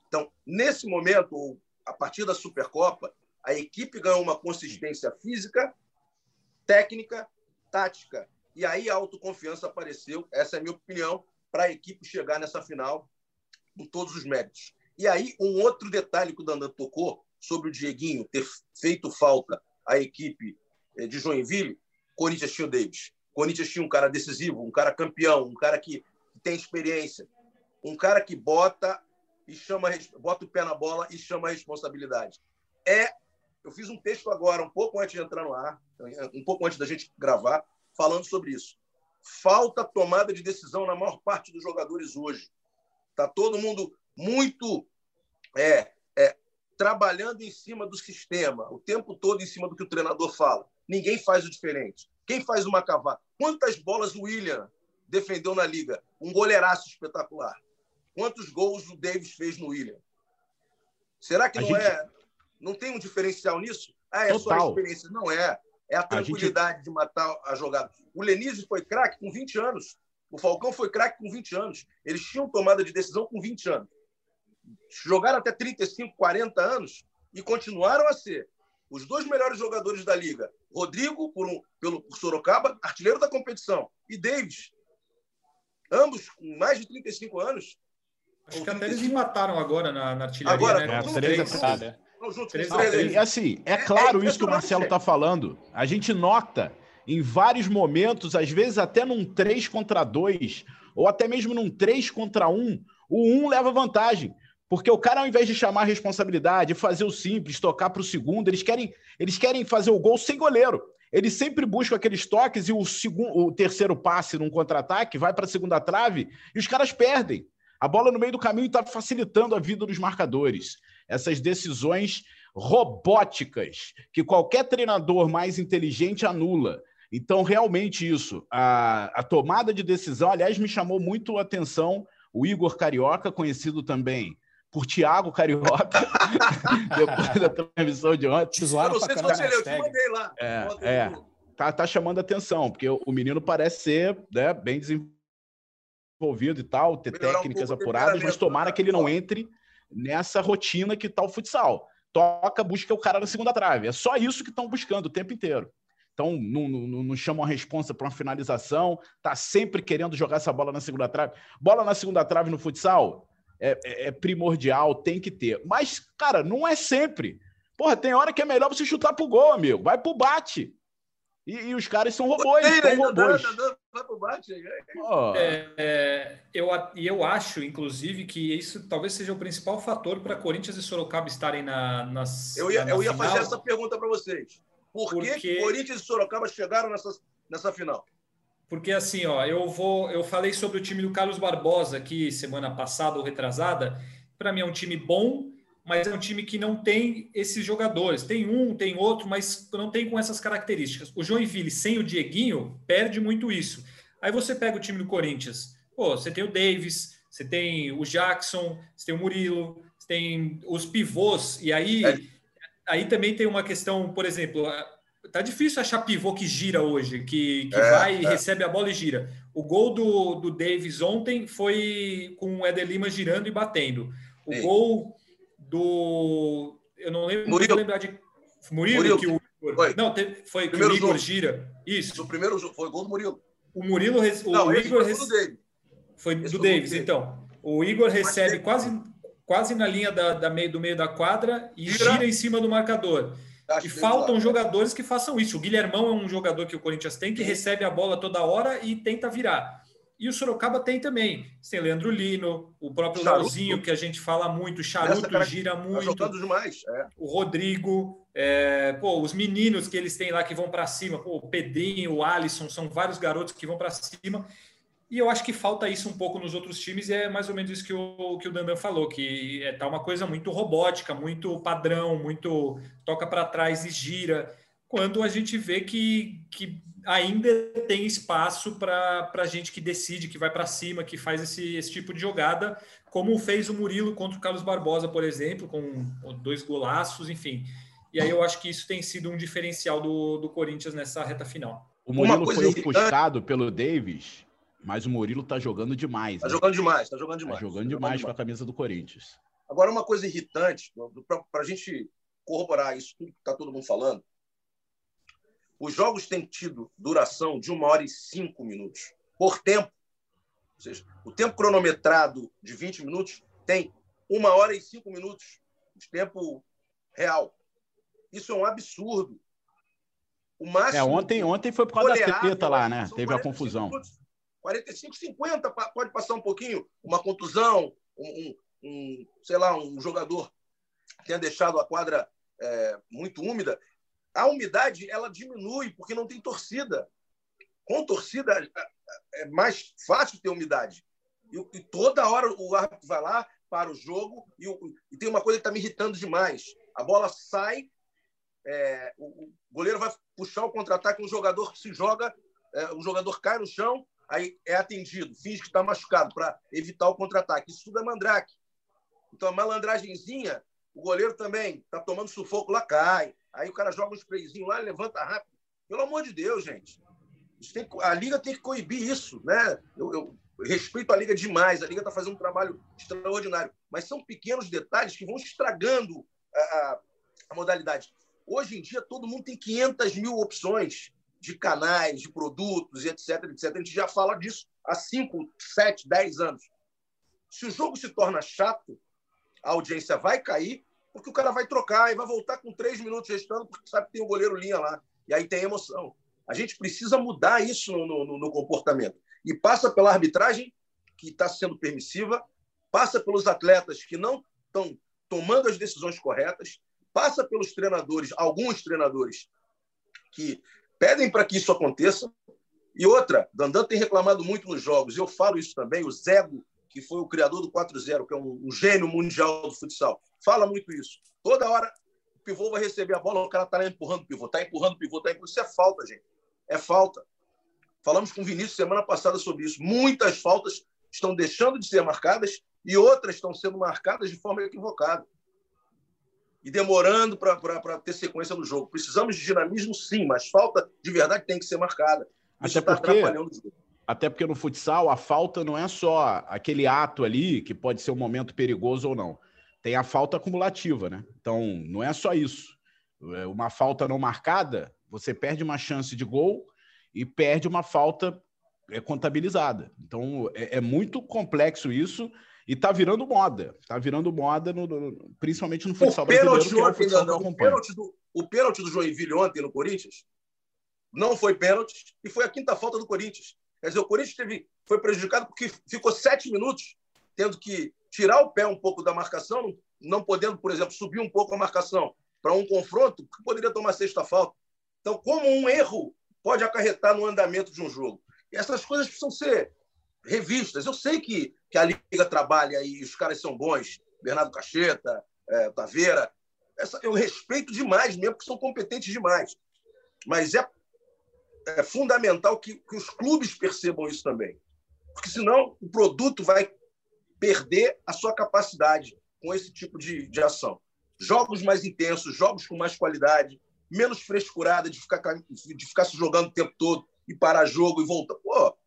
Então, nesse momento, a partir da Supercopa, a equipe ganhou uma consistência física, técnica, tática. E aí a autoconfiança apareceu, essa é a minha opinião, para a equipe chegar nessa final com todos os méritos. E aí, um outro detalhe que o Dandan tocou sobre o Dieguinho ter feito falta à equipe eh, de Joinville, Corinthians tinha o Davis. Corinthians tinha um cara decisivo, um cara campeão, um cara que, tem experiência, um cara que bota e chama, bota o pé na bola e chama a responsabilidade. É, eu fiz um texto agora, um pouco antes de entrar no ar, um pouco antes da gente gravar, falando sobre isso. Falta tomada de decisão na maior parte dos jogadores hoje. Tá todo mundo muito é, é, trabalhando em cima do sistema, o tempo todo em cima do que o treinador fala. Ninguém faz o diferente. Quem faz uma cavada? Quantas bolas o William defendeu na liga? Um goleiraço espetacular. Quantos gols o Davis fez no William? Será que a não gente... é? Não tem um diferencial nisso? Ah, é Total. só a experiência. Não é. É a tranquilidade a gente... de matar a jogada. O Lenise foi craque com 20 anos. O Falcão foi craque com 20 anos. Eles tinham tomada de decisão com 20 anos. jogaram até 35, 40 anos e continuaram a ser os dois melhores jogadores da liga. Rodrigo, por, um, pelo, por Sorocaba, artilheiro da competição, e Davis. Ambos com mais de 35 anos. Acho que até eles empataram agora na, na artilharia. Agora, né? é, três, três, E assim, é claro é, é isso que o Marcelo está falando. A gente nota em vários momentos, às vezes até num 3 contra 2, ou até mesmo num 3 contra 1, o 1 leva vantagem. Porque o cara, ao invés de chamar a responsabilidade, fazer o simples, tocar para o segundo, eles querem, eles querem fazer o gol sem goleiro. Eles sempre buscam aqueles toques e o, segundo, o terceiro passe num contra-ataque vai para a segunda trave e os caras perdem. A bola no meio do caminho está facilitando a vida dos marcadores. Essas decisões robóticas que qualquer treinador mais inteligente anula. Então, realmente, isso. A, a tomada de decisão, aliás, me chamou muito a atenção o Igor Carioca, conhecido também por Tiago Carioca, depois da transmissão de ontem. Eu não sei se você leu, te mandei lá. É, é tá, tá chamando atenção, porque o, menino parece ser né, bem desenvolvido e tal, ter Melhorar técnicas um apuradas, mas tomara que ele não entre nessa rotina que tá o futsal. Toca, busca o cara na segunda trave. É só isso que estão buscando o tempo inteiro. Então, não, não, não chamam a responsa para uma finalização, tá sempre querendo jogar essa bola na segunda trave. Bola na segunda trave no futsal é, é, é primordial, tem que ter. Mas, cara, não é sempre. Porra, tem hora que é melhor você chutar pro gol, amigo. Vai pro bate. E, e os caras são robôs. Ei, são robôs. Vai pro bate. Oh. É, é, eu, e eu acho, inclusive, que isso talvez seja o principal fator para Corinthians e Sorocaba estarem na, nas. Eu ia, na eu ia fazer essa pergunta para vocês. Por porque... que Corinthians e Sorocaba chegaram nessa, nessa final? Porque assim, ó, eu vou, eu falei sobre o time do Carlos Barbosa aqui semana passada ou retrasada. Para mim é um time bom, mas é um time que não tem esses jogadores. Tem um, tem outro, mas não tem com essas características. O Joinville sem o Dieguinho perde muito isso. Aí você pega o time do Corinthians. Pô, você tem o Davis, você tem o Jackson, você tem o Murilo, você tem os pivôs e aí é aí também tem uma questão, por exemplo, tá difícil achar pivô que gira hoje, que, que é, vai, é. recebe a bola e gira. O gol do, do Davis ontem foi com o Éder Lima girando e batendo. O Sim. gol do. Eu não lembro, Murilo. não lembrar de. Murilo, Murilo. que o. Foi. Não, teve, foi que o Igor jogo. gira. Isso. No primeiro jogo, foi o gol do Murilo. O Murilo. O não, Igor. Foi do Davis. Foi do Davis, então. O Igor recebe quase quase na linha da, da meio, do meio da quadra e gira, gira em cima do marcador. E faltam jogadores que façam isso. O Guilhermão é um jogador que o Corinthians tem, que recebe a bola toda hora e tenta virar. E o Sorocaba tem também. Tem Leandro Lino, o próprio Leozinho, que a gente fala muito, o Charuto cara, gira tá muito. Demais, é. O Rodrigo, é, pô, os meninos que eles têm lá que vão para cima, pô, o Pedrinho, o Alisson, são vários garotos que vão para cima. E eu acho que falta isso um pouco nos outros times, e é mais ou menos isso que o, que o Dandan falou, que é tá uma coisa muito robótica, muito padrão, muito toca para trás e gira, quando a gente vê que, que ainda tem espaço para gente que decide, que vai para cima, que faz esse, esse tipo de jogada, como fez o Murilo contra o Carlos Barbosa, por exemplo, com dois golaços, enfim. E aí eu acho que isso tem sido um diferencial do, do Corinthians nessa reta final. O Murilo foi ofuscado pelo Davis mas o Murilo tá jogando demais. Tá né? jogando demais, tá jogando demais. Tá jogando tá demais com a camisa do Corinthians. Agora, uma coisa irritante, para a gente corroborar isso tudo que está todo mundo falando, os jogos têm tido duração de uma hora e cinco minutos por tempo. Ou seja, o tempo cronometrado de 20 minutos tem uma hora e cinco minutos de tempo real. Isso é um absurdo. O máximo. É, ontem, ontem foi por causa da treta lá, né? Teve a confusão. Minutos. 45, 50, pode passar um pouquinho, uma contusão, um, um sei lá, um jogador tenha deixado a quadra é, muito úmida. A umidade ela diminui porque não tem torcida. Com torcida é, é mais fácil ter umidade. E, e toda hora o árbitro vai lá para o jogo e, e tem uma coisa que está me irritando demais. A bola sai, é, o, o, goleiro vai puxar o contra-ataque, um jogador se joga, é, jogador cai no chão, aí é atendido, finge que está machucado para evitar o contra-ataque. Isso tudo é mandrake. Então, a malandragenzinha, o goleiro também está tomando sufoco lá, cai. Aí o cara joga um sprayzinho lá, levanta rápido. Pelo amor de Deus, gente. Tem, a Liga tem que coibir isso. Né? Eu, eu, respeito a Liga demais, a Liga está fazendo um trabalho extraordinário, mas são pequenos detalhes que vão estragando a, a, a modalidade. Hoje em dia, todo mundo tem 500 mil opções de canais, de produtos, etc, etc. A gente já fala disso há 5, 7, 10 anos. Se o jogo se torna chato, a audiência vai cair, porque o cara vai trocar e vai voltar com três minutos restando, porque sabe que tem o goleiro linha lá. E aí tem emoção. A gente precisa mudar isso no, no, no comportamento. E passa pela arbitragem, que está sendo permissiva, passa pelos atletas que não estão tomando as decisões corretas, passa pelos treinadores, alguns treinadores que pedem para que isso aconteça. E outra, Dandan tem reclamado muito nos jogos, eu falo isso também, o Zego, que foi o criador do 4-0, que é um, um gênio mundial do futsal, fala muito isso. Toda hora o pivô vai receber a bola, o cara está empurrando o pivô, está empurrando o pivô, está empurrando. Isso é falta, gente. É falta. Falamos com o Vinícius semana passada sobre isso. Muitas faltas estão deixando de ser marcadas e outras estão sendo marcadas de forma equivocada. E demorando para ter sequência no jogo. Precisamos de dinamismo, sim, mas falta de verdade tem que ser marcada. Isso está atrapalhando o jogo. Até porque no futsal a falta não é só aquele ato ali que pode ser um momento perigoso ou não. Tem a falta acumulativa, né? Então não é só isso. É uma falta não marcada, você perde uma chance de gol e perde uma falta é, contabilizada. Então é, é muito complexo isso e está virando moda. Está virando moda, no, no, principalmente no futsal o brasileiro, que é o não, o, pênalti do, o pênalti do Joinville ontem no Corinthians não foi pênalti e foi a quinta falta do Corinthians. Quer dizer, o Corinthians teve, foi prejudicado porque ficou sete minutos tendo que tirar o pé um pouco da marcação, não podendo, por exemplo, subir um pouco a marcação para um confronto, que poderia tomar sexta falta. Então, como um erro pode acarretar no andamento de um jogo? E essas coisas precisam ser revistas. Eu sei que, que a Liga trabalha e os caras são bons, Bernardo Cacheta, é, Taveira, essa, eu respeito demais mesmo, porque são competentes demais. Mas é, é fundamental que, que os clubes percebam isso também. Porque senão o produto vai perder a sua capacidade com esse tipo de, de ação. Jogos mais intensos, jogos com mais qualidade, menos frescurada de ficar, de ficar se jogando o tempo todo e parar jogo e voltar. Pô,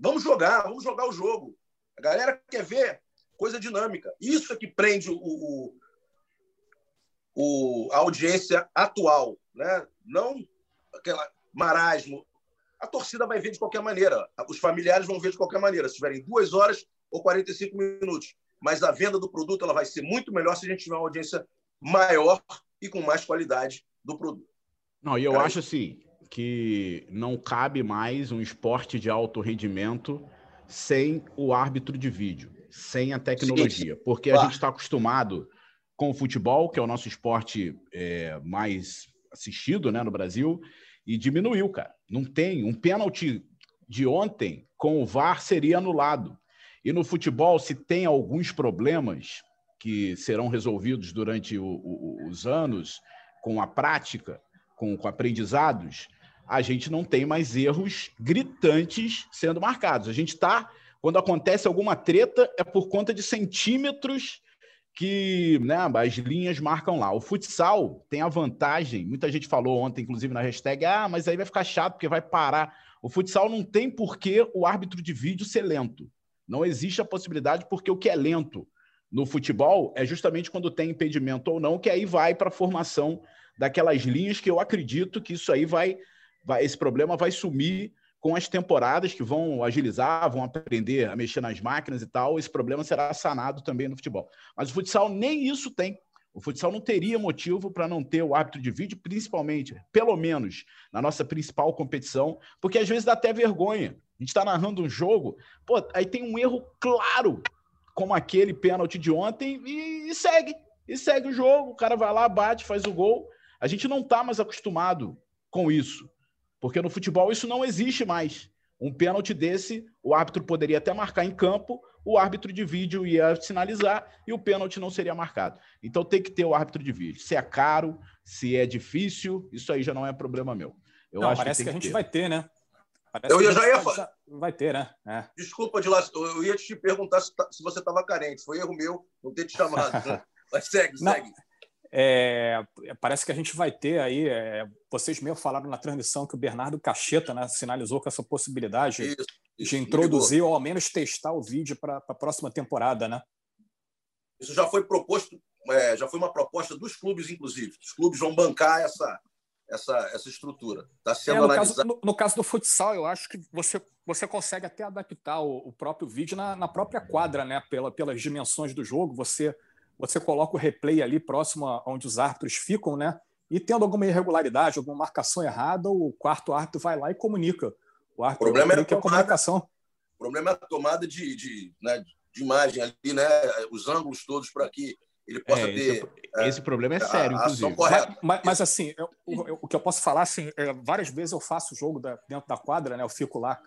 vamos jogar, vamos jogar o jogo. A galera quer ver coisa dinâmica. Isso é que prende o, o, o, a audiência atual, né? não aquela marasmo. A torcida vai ver de qualquer maneira, os familiares vão ver de qualquer maneira, se tiverem duas horas ou 45 minutos. Mas a venda do produto ela vai ser muito melhor se a gente tiver uma audiência maior e com mais qualidade do produto. Não, e eu acho assim que não cabe mais um esporte de alto rendimento sem o árbitro de vídeo, sem a tecnologia, Sim. porque a gente está acostumado com o futebol, que é o nosso esporte é, mais assistido né, no Brasil, e diminuiu, cara. Não tem. Um pênalti de ontem com o VAR seria anulado. E no futebol, se tem alguns problemas que serão resolvidos durante o, o, os anos, com a prática, com, com aprendizados, a gente não tem mais erros gritantes sendo marcados. A gente está, quando acontece alguma treta, é por conta de centímetros que né, as linhas marcam lá. O futsal tem a vantagem, muita gente falou ontem, inclusive na hashtag, ah, mas aí vai ficar chato porque vai parar. O futsal não tem por que o árbitro de vídeo ser lento. Não existe a possibilidade, porque o que é lento no futebol é justamente quando tem impedimento ou não, que aí vai para a formação daquelas linhas que eu acredito que isso aí vai, vai, esse problema vai sumir com as temporadas que vão agilizar, vão aprender a mexer nas máquinas e tal, esse problema será sanado também no futebol. Mas o futsal nem isso tem. O futsal não teria motivo para não ter o árbitro de vídeo, principalmente, pelo menos, na nossa principal competição, porque às vezes dá até vergonha. A gente está narrando um jogo, pô, aí tem um erro claro, como aquele pênalti de ontem, e, e segue. E segue o jogo. O cara vai lá, bate, faz o gol. A gente não está mais acostumado com isso, porque no futebol isso não existe mais. Um pênalti desse, o árbitro poderia até marcar em campo, o árbitro de vídeo ia sinalizar e o pênalti não seria marcado. Então tem que ter o árbitro de vídeo. Se é caro, se é difícil, isso aí já não é problema meu. Eu não, acho parece que, que a gente ter. vai ter, né? Parece eu já ia falar. Vai ter, né? É. Desculpa, de lá, eu ia te perguntar se, tá, se você estava carente. Foi erro meu não ter te chamado. Né? Mas segue, não, segue. É, parece que a gente vai ter aí. É, vocês mesmo falaram na transmissão que o Bernardo Cacheta né, sinalizou com essa possibilidade isso, isso, de introduzir ou ao menos testar o vídeo para a próxima temporada, né? Isso já foi proposto, é, já foi uma proposta dos clubes, inclusive. Os clubes vão bancar essa, essa, essa estrutura. Está sendo é, no analisado. Caso, no, no, caso do futsal, eu acho que você, você consegue até adaptar o, o próprio vídeo na, na, própria quadra, né? Pela, pelas dimensões do jogo. Você, você coloca o replay ali próximo a onde os árbitros ficam, né? E tendo alguma irregularidade, alguma marcação errada, o quarto árbitro vai lá e comunica. O árbitro o problema é a, tomada, comunicação. O problema é a tomada de, de, né, de imagem ali, né? Os ângulos todos para que ele possa é, ter. Esse, é, esse problema é sério, a, inclusive. Mas, mas, mas, assim, eu, eu, o que eu posso falar, assim, é, várias vezes eu faço o jogo da, dentro da quadra, né? Eu fico lá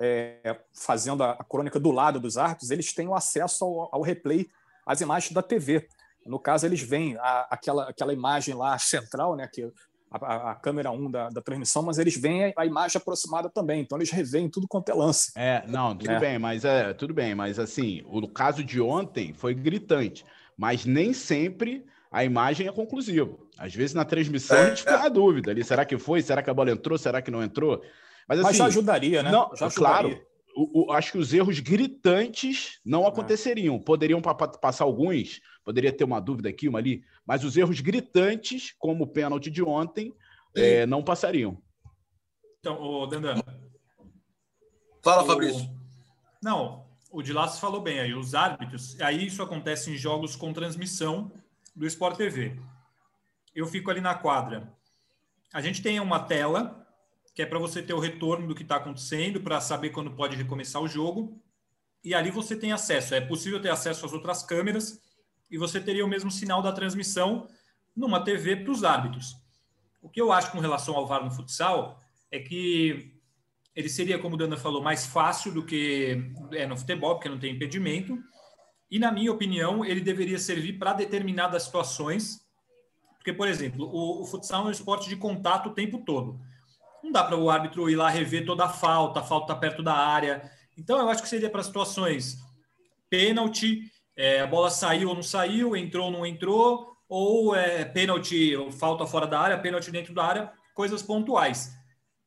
é, fazendo a, a, crônica do lado dos árbitros, eles têm o acesso ao, ao, replay, às imagens da TV. No caso, eles veem a, aquela, aquela imagem lá central, né? Que a, a, câmera 1 da, da, transmissão, mas eles veem a, imagem aproximada também, então eles revêem tudo quanto é lance. É, não, tudo é. bem, mas é tudo bem, mas assim, o caso de ontem foi gritante mas nem sempre a imagem é conclusiva. Às vezes na transmissão é, a gente fica é. na dúvida ali, será que foi? Será que a bola entrou? Será que não entrou? Mas, assim, mas já ajudaria, né? Não, já ajudaria. Claro, o, o, acho que os erros gritantes não é. aconteceriam. Poderiam passar alguns, poderia ter uma dúvida aqui, uma ali, mas os erros gritantes, como o pênalti de ontem, é, não passariam. Então, o Dandan. Fala, Fabrício. Não, o de Laços falou bem aí, os árbitros, aí isso acontece em jogos com transmissão do Sport TV. Eu fico ali na quadra. A gente tem uma tela que é para você ter o retorno do que está acontecendo, para saber quando pode recomeçar o jogo. E ali você tem acesso. É possível ter acesso às outras câmeras e você teria o mesmo sinal da transmissão numa TV para os árbitros. O que eu acho com relação ao VAR no futsal é que ele seria, como o Dana falou, mais fácil do que é no futebol, porque não tem impedimento. E, na minha opinião, ele deveria servir para determinadas situações. Porque, por exemplo, o, o futsal é um esporte de contato o tempo todo. Não dá para o árbitro ir lá rever toda a falta, a falta está perto da área. Então, eu acho que seria para situações pênalti, é, a bola saiu ou não saiu, entrou ou não entrou, ou é, pênalti, falta fora da área, pênalti dentro da área, coisas pontuais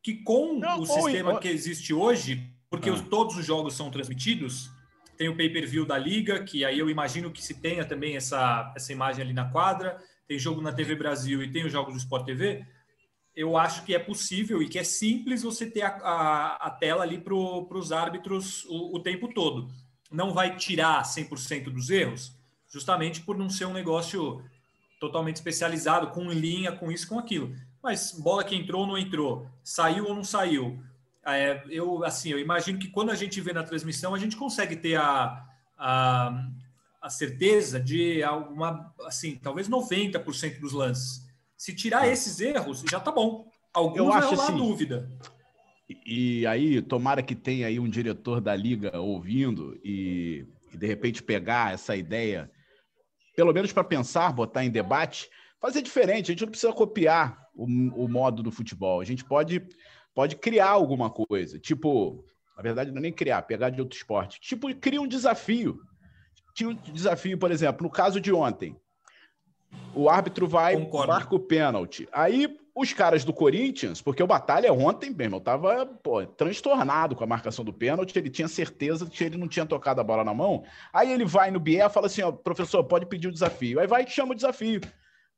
que com não, o sistema que existe hoje, porque ah. os, todos os jogos são transmitidos, tem o pay-per-view da liga, que aí eu imagino que se tenha também essa, essa imagem ali na quadra, tem jogo na TV Brasil e tem os jogos do Sport TV, eu acho que é possível e que é simples você ter a, a, a tela ali para os árbitros o, o tempo todo. Não vai tirar 100% dos erros, justamente por não ser um negócio totalmente especializado, com linha, com isso, com aquilo. Mas bola que entrou ou não entrou, saiu ou não saiu. É, eu assim, eu imagino que quando a gente vê na transmissão, a gente consegue ter a, a, a certeza de alguma, assim, talvez 90% dos lances. Se tirar esses erros, já tá bom. Alguns eu acho assim, dúvida. E aí, tomara que tenha aí um diretor da liga ouvindo e, e de repente pegar essa ideia, pelo menos para pensar, botar em debate, fazer diferente. A gente não precisa copiar o, o modo do futebol. A gente pode, pode criar alguma coisa. Tipo, na verdade, não é nem criar, pegar de outro esporte. Tipo, cria um desafio. Tinha um desafio, por exemplo, no caso de ontem. O árbitro vai, Concordo. marca o pênalti. Aí os caras do Corinthians, porque o Batalha ontem mesmo, eu tava pô, transtornado com a marcação do pênalti, ele tinha certeza que ele não tinha tocado a bola na mão. Aí ele vai no Biel e fala assim: ó, professor, pode pedir o desafio. Aí vai e chama o desafio.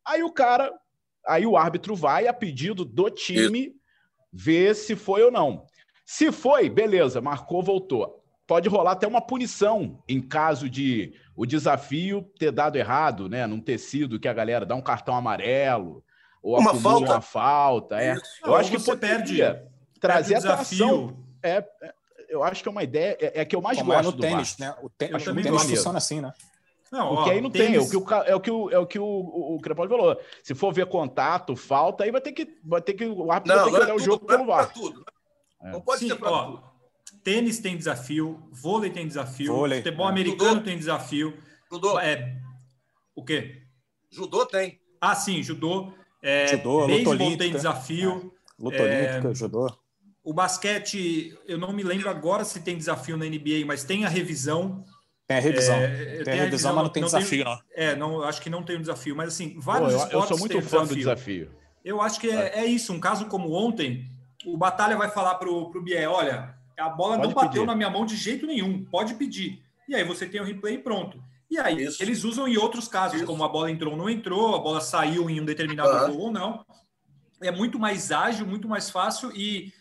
Aí o cara Aí o árbitro vai, a pedido do time, ver se foi ou não. Se foi, beleza, marcou, voltou. Pode rolar até uma punição em caso de o desafio ter dado errado, né? Não ter sido que a galera dá um cartão amarelo ou uma falta. uma falta. É. eu acho que você perde trazer perde atração. É, é, eu acho que é uma ideia, é, é que eu mais Como gosto é no do tênis, né? O, te, acho o tênis funciona assim, né? Não, Porque ó, aí não tênis... tem, é o que o, é o, que o, é o, que o, o, o Crepaldi falou. Se for ver contato, falta, aí vai ter que, vai ter que o árbitro não, vai ter que olhar é o jogo pelo VAR. Tudo. Né? Não pode Sim, ser para tudo. Tênis tem desafio, vôlei tem desafio, vôlei. futebol é. americano judô. tem desafio. Judô. É, o quê? Judô tem. Ah, sim, judô. É, judô, beisebol tem desafio. É. Luta é, olímpica, judô. O basquete, eu não me lembro agora se tem desafio na NBA, mas tem a revisão. Tem a revisão. É, tem, a revisão, revisão, mas não tem não desafio, não. É, não, acho que não tem um desafio, mas assim, vários Pô, eu, eu, sou muito fã desafio. do desafio. Eu acho que é, é, isso. Um caso como ontem, o Batalha vai falar pro, pro Biel, olha, a bola pode não bateu pedir. na minha mão de jeito nenhum, pode pedir. E aí você tem o replay pronto. E aí isso. eles usam em outros casos, isso. como a bola entrou ou não entrou, a bola saiu em um determinado uhum. gol ou não. É muito mais ágil, muito mais fácil e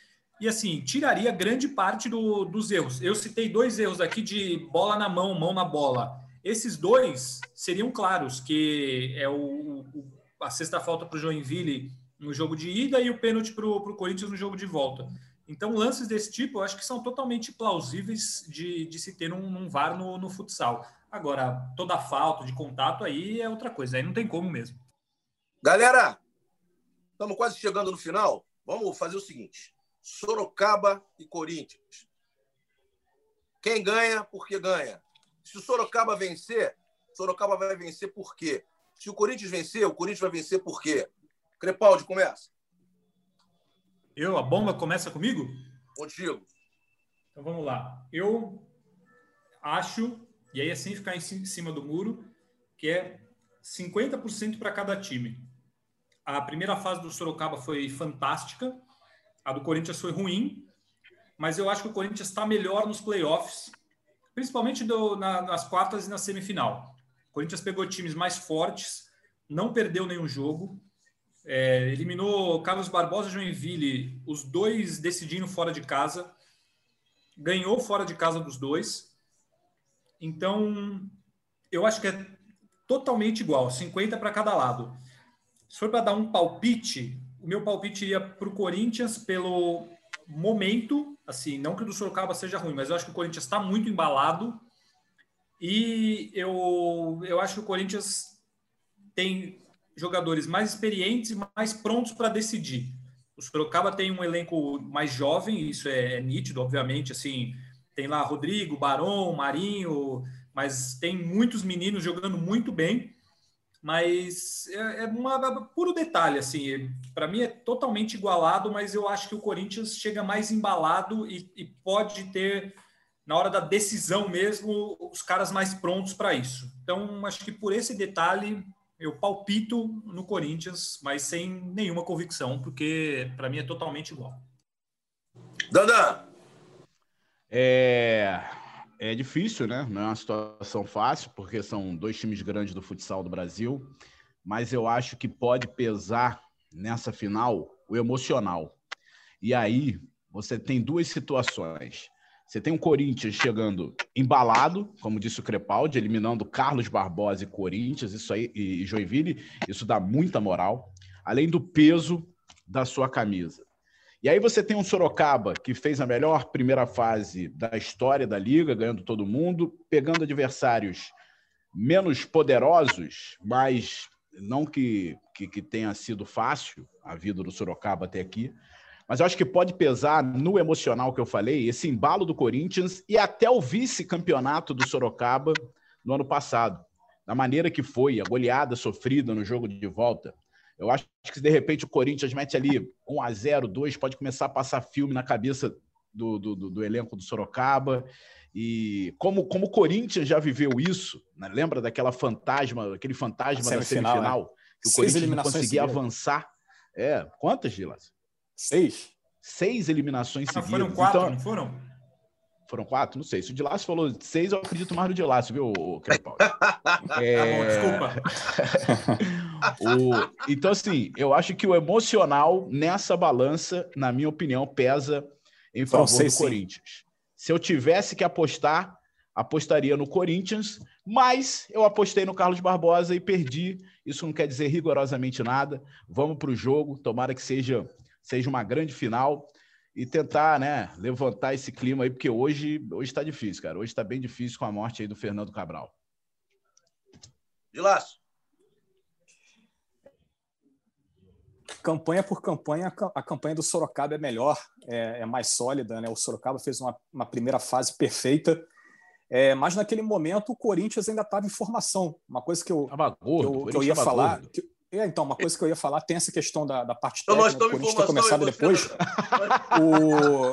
e assim, tiraria grande parte do, dos erros. Eu citei dois erros aqui de bola na mão, mão na bola. Esses dois seriam claros, que é o, o a sexta falta para o Joinville no jogo de ida e o pênalti para o Corinthians no jogo de volta. Então, lances desse tipo, eu acho que são totalmente plausíveis de, de se ter um, um VAR no, no futsal. Agora, toda falta de contato aí é outra coisa, aí não tem como mesmo. Galera, estamos quase chegando no final. Vamos fazer o seguinte: Sorocaba e Corinthians. Quem ganha, porque ganha. Se o Sorocaba vencer, Sorocaba vai vencer por quê? Se o Corinthians vencer, o Corinthians vai vencer por quê? Crepaldi, começa. Eu, a bomba começa comigo? Contigo. Então vamos lá. Eu acho, e aí assim ficar em cima do muro, que é 50% para cada time. A primeira fase do Sorocaba foi fantástica a do Corinthians foi ruim, mas eu acho que o Corinthians está melhor nos playoffs, principalmente do, na, nas quartas e na semifinal. O Corinthians pegou times mais fortes, não perdeu nenhum jogo, é, eliminou Carlos Barbosa e Joinville, os dois decidindo fora de casa, ganhou fora de casa dos dois. Então, eu acho que é totalmente igual, 50 para cada lado. Se for para dar um palpite, o meu palpite iria para o Corinthians pelo momento, assim, não que o do Sorocaba seja ruim, mas eu acho que o Corinthians está muito embalado e eu, eu acho que o Corinthians tem jogadores mais experientes mais prontos para decidir. O Sorocaba tem um elenco mais jovem, isso é, é nítido, obviamente, assim, tem lá Rodrigo, Barão, Marinho, mas tem muitos meninos jogando muito bem mas é, é uma puro detalhe assim para mim é totalmente igualado mas eu acho que o Corinthians chega mais embalado e, e pode ter na hora da decisão mesmo os caras mais prontos para isso então acho que por esse detalhe eu palpito no Corinthians mas sem nenhuma convicção porque para mim é totalmente igual Dandan é é difícil, né? Não é uma situação fácil, porque são dois times grandes do futsal do Brasil, mas eu acho que pode pesar nessa final o emocional. E aí você tem duas situações. Você tem o Corinthians chegando embalado, como disse o Crepaldi, eliminando Carlos Barbosa e Corinthians, isso aí, e Joinville, isso dá muita moral, além do peso da sua camisa. E aí você tem um Sorocaba que fez a melhor primeira fase da história da liga, ganhando todo mundo, pegando adversários menos poderosos, mas não que, que, que, tenha sido fácil a vida do Sorocaba até aqui. Mas eu acho que pode pesar no emocional que eu falei, esse embalo do Corinthians e até o vice-campeonato do Sorocaba no ano passado. Da maneira que foi, a goleada sofrida no jogo de volta. Eu acho que se de repente o Corinthians mete ali 1 a 0 2 pode começar a passar filme na cabeça do, do, do elenco do Sorocaba. E como, como o Corinthians já viveu isso, né? lembra daquela fantasma, aquele fantasma semifinal, da semifinal, né? que o Seis Corinthians não conseguia avançar. É, quantas, Gilas? Seis. Seis eliminações ah, seguidas. Foram quatro, então, não foram? Foram quatro? Não sei. Se o Dilácio falou seis, eu acredito mais no Dilácio, viu, Crepaldi? é... Tá bom, desculpa. o... Então, assim, eu acho que o emocional nessa balança, na minha opinião, pesa em favor do sim. Corinthians. Se eu tivesse que apostar, apostaria no Corinthians, mas eu apostei no Carlos Barbosa e perdi. Isso não quer dizer rigorosamente nada. Vamos para o jogo, tomara que seja, seja uma grande final e tentar, né, levantar esse clima aí, porque hoje hoje está difícil, cara. Hoje está bem difícil com a morte aí do Fernando Cabral. De laço. Campanha por campanha, a campanha do Sorocaba é melhor, é, é mais sólida, né? O Sorocaba fez uma, uma primeira fase perfeita, é, mas naquele momento o Corinthians ainda estava em formação. Uma coisa que eu, gordo, que eu, que eu ia falar, que, então, uma coisa que eu ia falar, tem essa questão da, da parte técnica, então, nós Corinthians ter começado depois. o...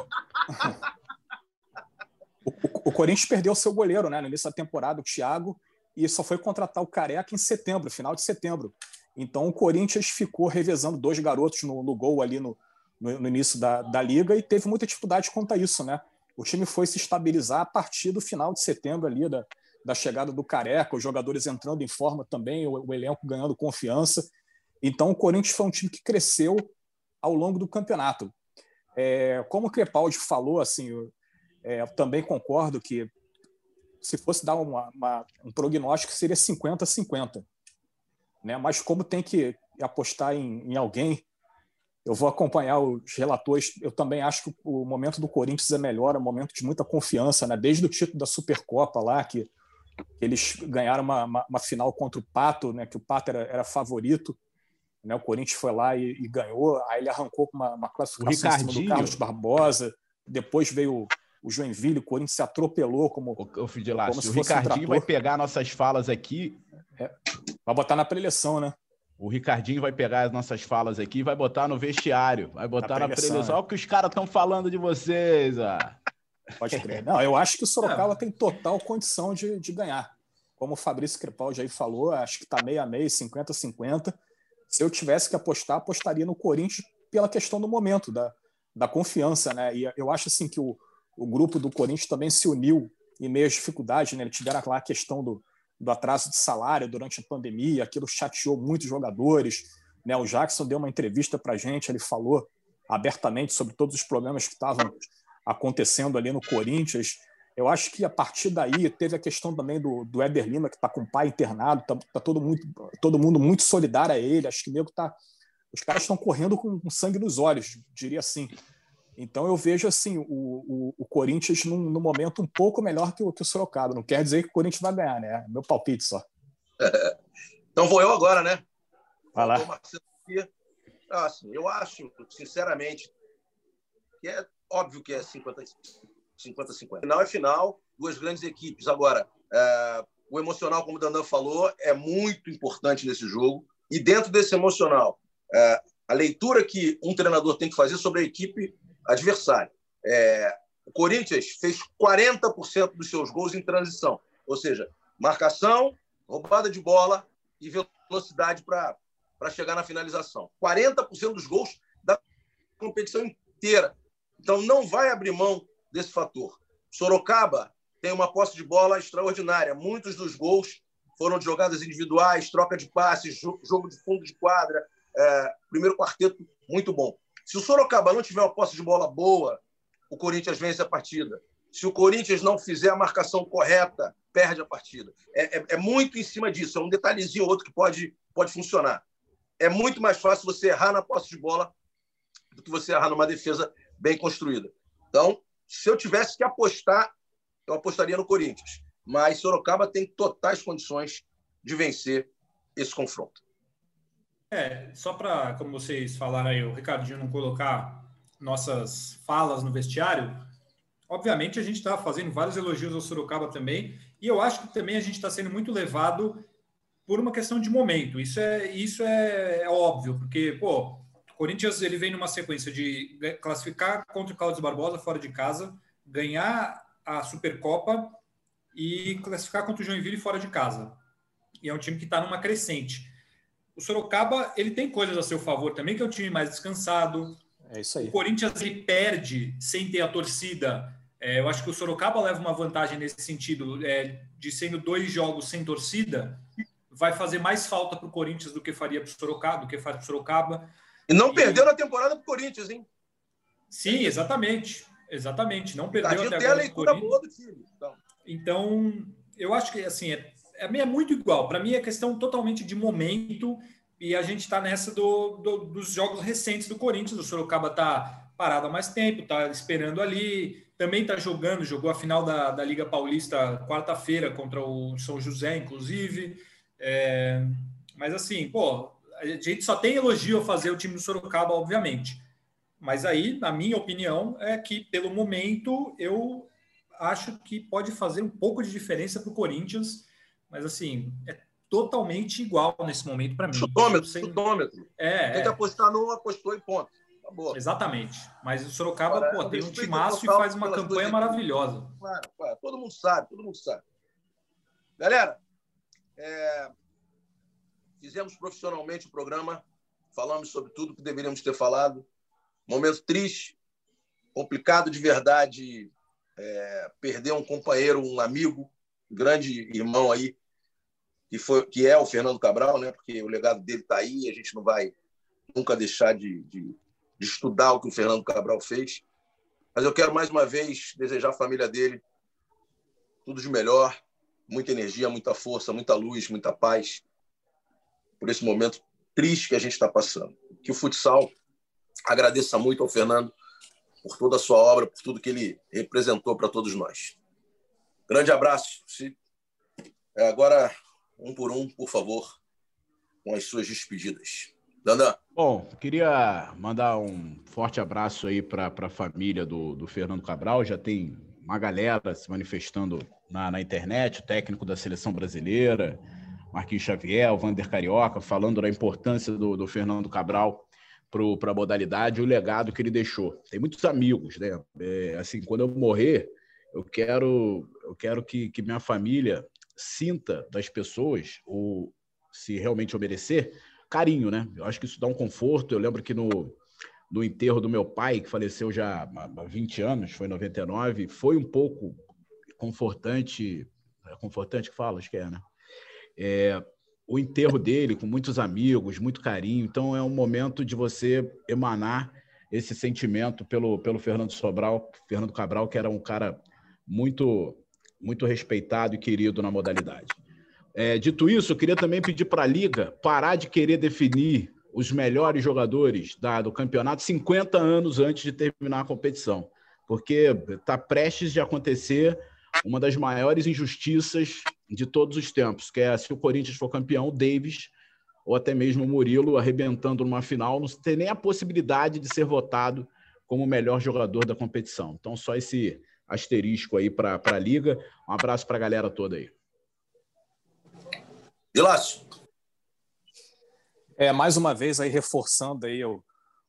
o, o Corinthians perdeu seu goleiro né, no início da temporada, o Thiago, e só foi contratar o Careca em setembro, final de setembro. Então o Corinthians ficou revezando dois garotos no, no gol ali no, no, no, início da, da liga e teve muita dificuldade quanto a isso, né? O time foi se estabilizar a partir do final de setembro ali, da, da chegada do Careca, os jogadores entrando em forma também, o, o elenco ganhando confiança. Então o Corinthians foi um time que cresceu ao longo do campeonato. É, como o Crepaldi falou, assim, eu, é, também concordo que se fosse dar uma, uma, um prognóstico seria 50-50. Né? Mas como tem que apostar em, em, alguém, eu vou acompanhar os relatores. Eu também acho que o momento do Corinthians é melhor, é um momento de muita confiança, né? desde o título da Supercopa lá, que eles ganharam uma, uma, uma, final contra o Pato, né? que o Pato era, era favorito. Né? O Corinthians foi lá e, e ganhou, aí ele arrancou com uma, uma classificação em cima do Carlos Barbosa, depois veio o Joinville, o Corinthians se atropelou como. O, o, o Ricardinho um vai pegar nossas falas aqui. É, vai botar na preleção, né? O Ricardinho vai pegar as nossas falas aqui e vai botar no vestiário. Vai botar na preleção. Na preleção. Olha o que os caras estão falando de vocês. Ah. Pode crer. Não, eu acho que o Sorocaba tem total condição de, de ganhar. Como o Fabrício Crepaldi aí falou, acho que está meio a meio, 50-50. Se eu tivesse que apostar, apostaria no Corinthians pela questão do momento, da, da confiança, né? E eu acho assim que o, o grupo do Corinthians também se uniu em meio às dificuldades, né? Eles tiveram lá a questão do, do atraso de salário durante a pandemia, aquilo chateou muitos jogadores, né? O Jackson deu uma entrevista para a gente, ele falou abertamente sobre todos os problemas que estavam acontecendo ali no Corinthians. Eu acho que a partir daí teve a questão também do, do Éder Lima, que está com o pai internado, está tá todo, muito, todo mundo muito solidário a ele. Acho que nego tá. Os caras estão correndo com, com sangue nos olhos, diria assim. Então eu vejo assim o, o, o Corinthians num, num, momento um pouco melhor que o, que o Sorocaba. Não quer dizer que o Corinthians vai ganhar, né? Meu palpite só. então vou eu agora, né? Vai lá. Assim, eu acho, sinceramente, que é óbvio que é 50-50. Final é final, duas grandes equipes. Agora, é, o emocional, como o Dandan falou, é muito importante nesse jogo. E dentro desse emocional, é, a leitura que um treinador tem que fazer sobre a equipe adversário. É, o Corinthians fez 40% dos seus gols em transição, ou seja, marcação, roubada de bola e velocidade para chegar na finalização. 40% dos gols da competição inteira. Então, não vai abrir mão desse fator. Sorocaba tem uma posse de bola extraordinária. Muitos dos gols foram de jogadas individuais, troca de passes, jogo de fundo de quadra, é, primeiro quarteto muito bom. Se o Sorocaba não tiver uma posse de bola boa, o Corinthians vence a partida. Se o Corinthians não fizer a marcação correta, perde a partida. É, é, é muito em cima disso. É um detalhezinho ou outro que pode, pode funcionar. É muito mais fácil você errar na posse de bola do que você errar numa defesa bem construída. Então, se eu tivesse que apostar, eu apostaria no Corinthians. Mas Sorocaba tem totais condições de vencer esse confronto. É, só para, como vocês falaram aí, o Ricardinho não colocar nossas falas no vestiário, obviamente a gente está fazendo vários elogios ao Sorocaba também, e eu acho que também a gente está sendo muito levado por uma questão de momento. Isso é, isso é, é óbvio, porque, pô, Corinthians ele vem numa sequência de classificar contra o Carlos Barbosa fora de casa, ganhar a Supercopa e classificar contra o Joinville fora de casa. E é um time que está numa crescente. O Sorocaba ele tem coisas a seu favor também, que é um time mais descansado. É isso aí. O Corinthians ele perde sem ter a torcida. É, eu acho que o Sorocaba leva uma vantagem nesse sentido, é, de sendo dois jogos sem torcida, vai fazer mais falta para o Corinthians do que faria para o Sorocaba, do que faz para o Sorocaba. E não e... perdeu na temporada para o Corinthians, hein? Sim, exatamente. Exatamente. Não perdeu até agora. A leitura boa do time. Então. então, eu acho que assim, é, a é muito igual. Para mim é questão totalmente de momento e a gente está nessa do, do, dos jogos recentes do Corinthians. O Sorocaba está parado há mais tempo, está esperando ali. Também está jogando, jogou a final da, da Liga Paulista quarta-feira contra o São José, inclusive. É, mas assim, pô, a gente só tem elogio a fazer o time do Sorocaba, obviamente. Mas aí, na minha opinião, é que pelo momento eu acho que pode fazer um pouco de diferença para o Corinthians mas assim, é totalmente igual nesse momento para mim. Chutômetro, sem... chutômetro. É, Tem que é. apostar num, apostou e ponto. Acabou. Exatamente. Mas o Sorocaba, pô, tem um timaço e faz uma campanha maravilhosa. Claro, claro, todo mundo sabe, todo mundo sabe. Galera, é... fizemos profissionalmente o programa, falamos sobre tudo que deveríamos ter falado. Momento triste, complicado de verdade, é... perder um companheiro, um amigo, grande irmão aí, que, foi, que é o Fernando Cabral, né? porque o legado dele está aí e a gente não vai nunca deixar de, de, de, estudar o que o Fernando Cabral fez. Mas eu quero mais uma vez desejar à família dele tudo de melhor, muita energia, muita força, muita luz, muita paz por esse momento triste que a gente está passando. Que o futsal agradeça muito ao Fernando por toda a sua obra, por tudo que ele representou para todos nós. Grande abraço. É, agora um por um, por favor, com as suas despedidas. Dandan. Bom, queria mandar um forte abraço aí para a família do, do Fernando Cabral. Já tem uma galera se manifestando na, na internet, o técnico da seleção brasileira, Marquinhos Xavier, o Vander Carioca, falando da importância do, do Fernando Cabral para a modalidade o legado que ele deixou. Tem muitos amigos, né? É, assim, quando eu morrer, eu quero, eu quero que, que minha família sinta das pessoas, ou se realmente obedecer, carinho, né? Eu acho que isso dá um conforto. Eu lembro que no, no enterro do meu pai, que faleceu já há 20 anos, foi em 99, foi um pouco confortante, é confortante que fala, acho que é, né? É, o enterro dele com muitos amigos, muito carinho. Então é um momento de você emanar esse sentimento pelo, pelo Fernando Sobral, Fernando Cabral, que era um cara muito muito respeitado e querido na modalidade. É, dito isso, eu queria também pedir para a Liga parar de querer definir os melhores jogadores da, do campeonato 50 anos antes de terminar a competição, porque está prestes de acontecer uma das maiores injustiças de todos os tempos, que é se o Corinthians for campeão, o Davis ou até mesmo o Murilo arrebentando numa final, não tem nem a possibilidade de ser votado como o melhor jogador da competição. Então, só esse asterisco aí para a Liga. Um abraço para a galera toda aí. Vilácio. É, mais uma vez aí reforçando aí o,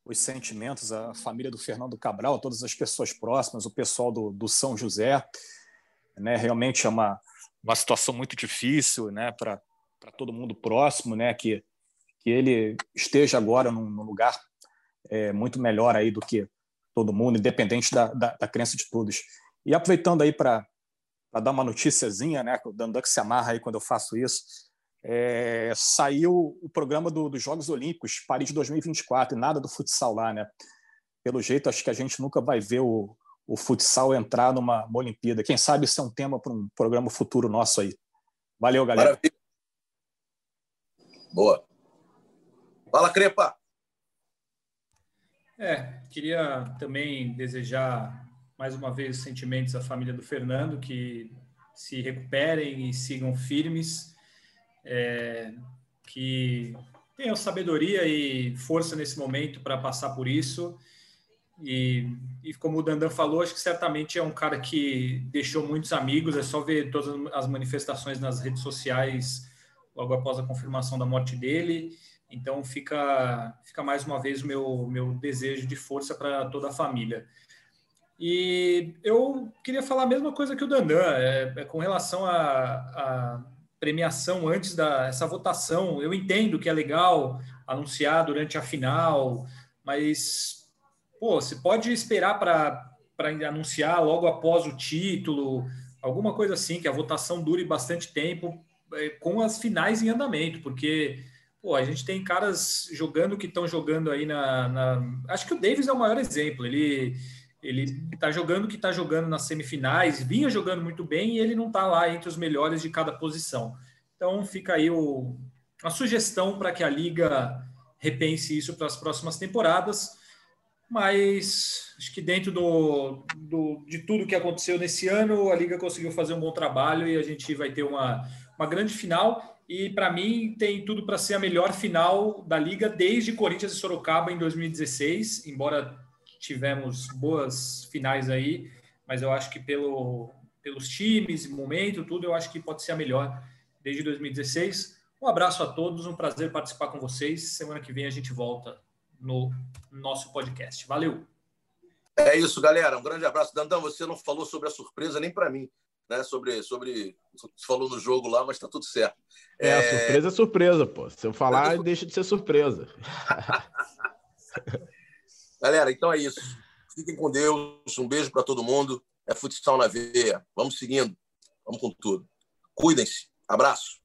os sentimentos, a família do Fernando Cabral, todas as pessoas próximas, o pessoal do, do São José. Né, realmente é uma, uma situação muito difícil né, para todo mundo próximo, né, que, que ele esteja agora num, num lugar é, muito melhor aí do que todo mundo, independente da, da, da crença de todos. E aproveitando aí para dar uma noticiazinha, né, o Dandan que se amarra aí quando eu faço isso, é, saiu o programa do, dos Jogos Olímpicos, Paris 2024, e nada do futsal lá, né? Pelo jeito, acho que a gente nunca vai ver o, o futsal entrar numa Olimpíada. Quem sabe isso é um tema para um programa futuro nosso aí. Valeu, galera. Maravilha. Boa. Fala, Crepa. É, queria também desejar mais uma vez sentimentos à família do Fernando, que se recuperem e sigam firmes, é, que tenham sabedoria e força nesse momento para passar por isso. E, e, como o Dandan falou, acho que certamente é um cara que deixou muitos amigos. É só ver todas as manifestações nas redes sociais logo após a confirmação da morte dele. Então fica, fica mais uma vez o meu, meu desejo de força para toda a família. E eu queria falar a mesma coisa que o Dandan, é, é com relação à premiação antes da essa votação. Eu entendo que é legal anunciar durante a final, mas pô, você pode esperar para anunciar logo após o título, alguma coisa assim, que a votação dure bastante tempo é, com as finais em andamento, porque pô, a gente tem caras jogando que estão jogando aí na, na, Acho que o Davis é o maior exemplo. Ele ele está jogando que está jogando nas semifinais, vinha jogando muito bem e ele não está lá entre os melhores de cada posição. Então fica aí o, a sugestão para que a Liga repense isso para as próximas temporadas. Mas acho que dentro do, do, de tudo que aconteceu nesse ano, a Liga conseguiu fazer um bom trabalho e a gente vai ter uma, uma grande final. E para mim tem tudo para ser a melhor final da Liga desde Corinthians e Sorocaba em 2016, embora tivemos boas finais aí, mas eu acho que pelo, pelos times, momento, tudo, eu acho que pode ser a melhor desde 2016. Um abraço a todos, um prazer participar com vocês. Semana que vem a gente volta no nosso podcast. Valeu! É isso, galera. Um grande abraço. Dandão, você não falou sobre a surpresa nem para mim. Né, sobre, sobre. Você falou no jogo lá, mas está tudo certo. É, é, surpresa é surpresa, pô. Se eu falar, sur... deixa de ser surpresa. Galera, então é isso. Fiquem com Deus. Um beijo para todo mundo. É futsal na veia. Vamos seguindo. Vamos com tudo. Cuidem-se. Abraço.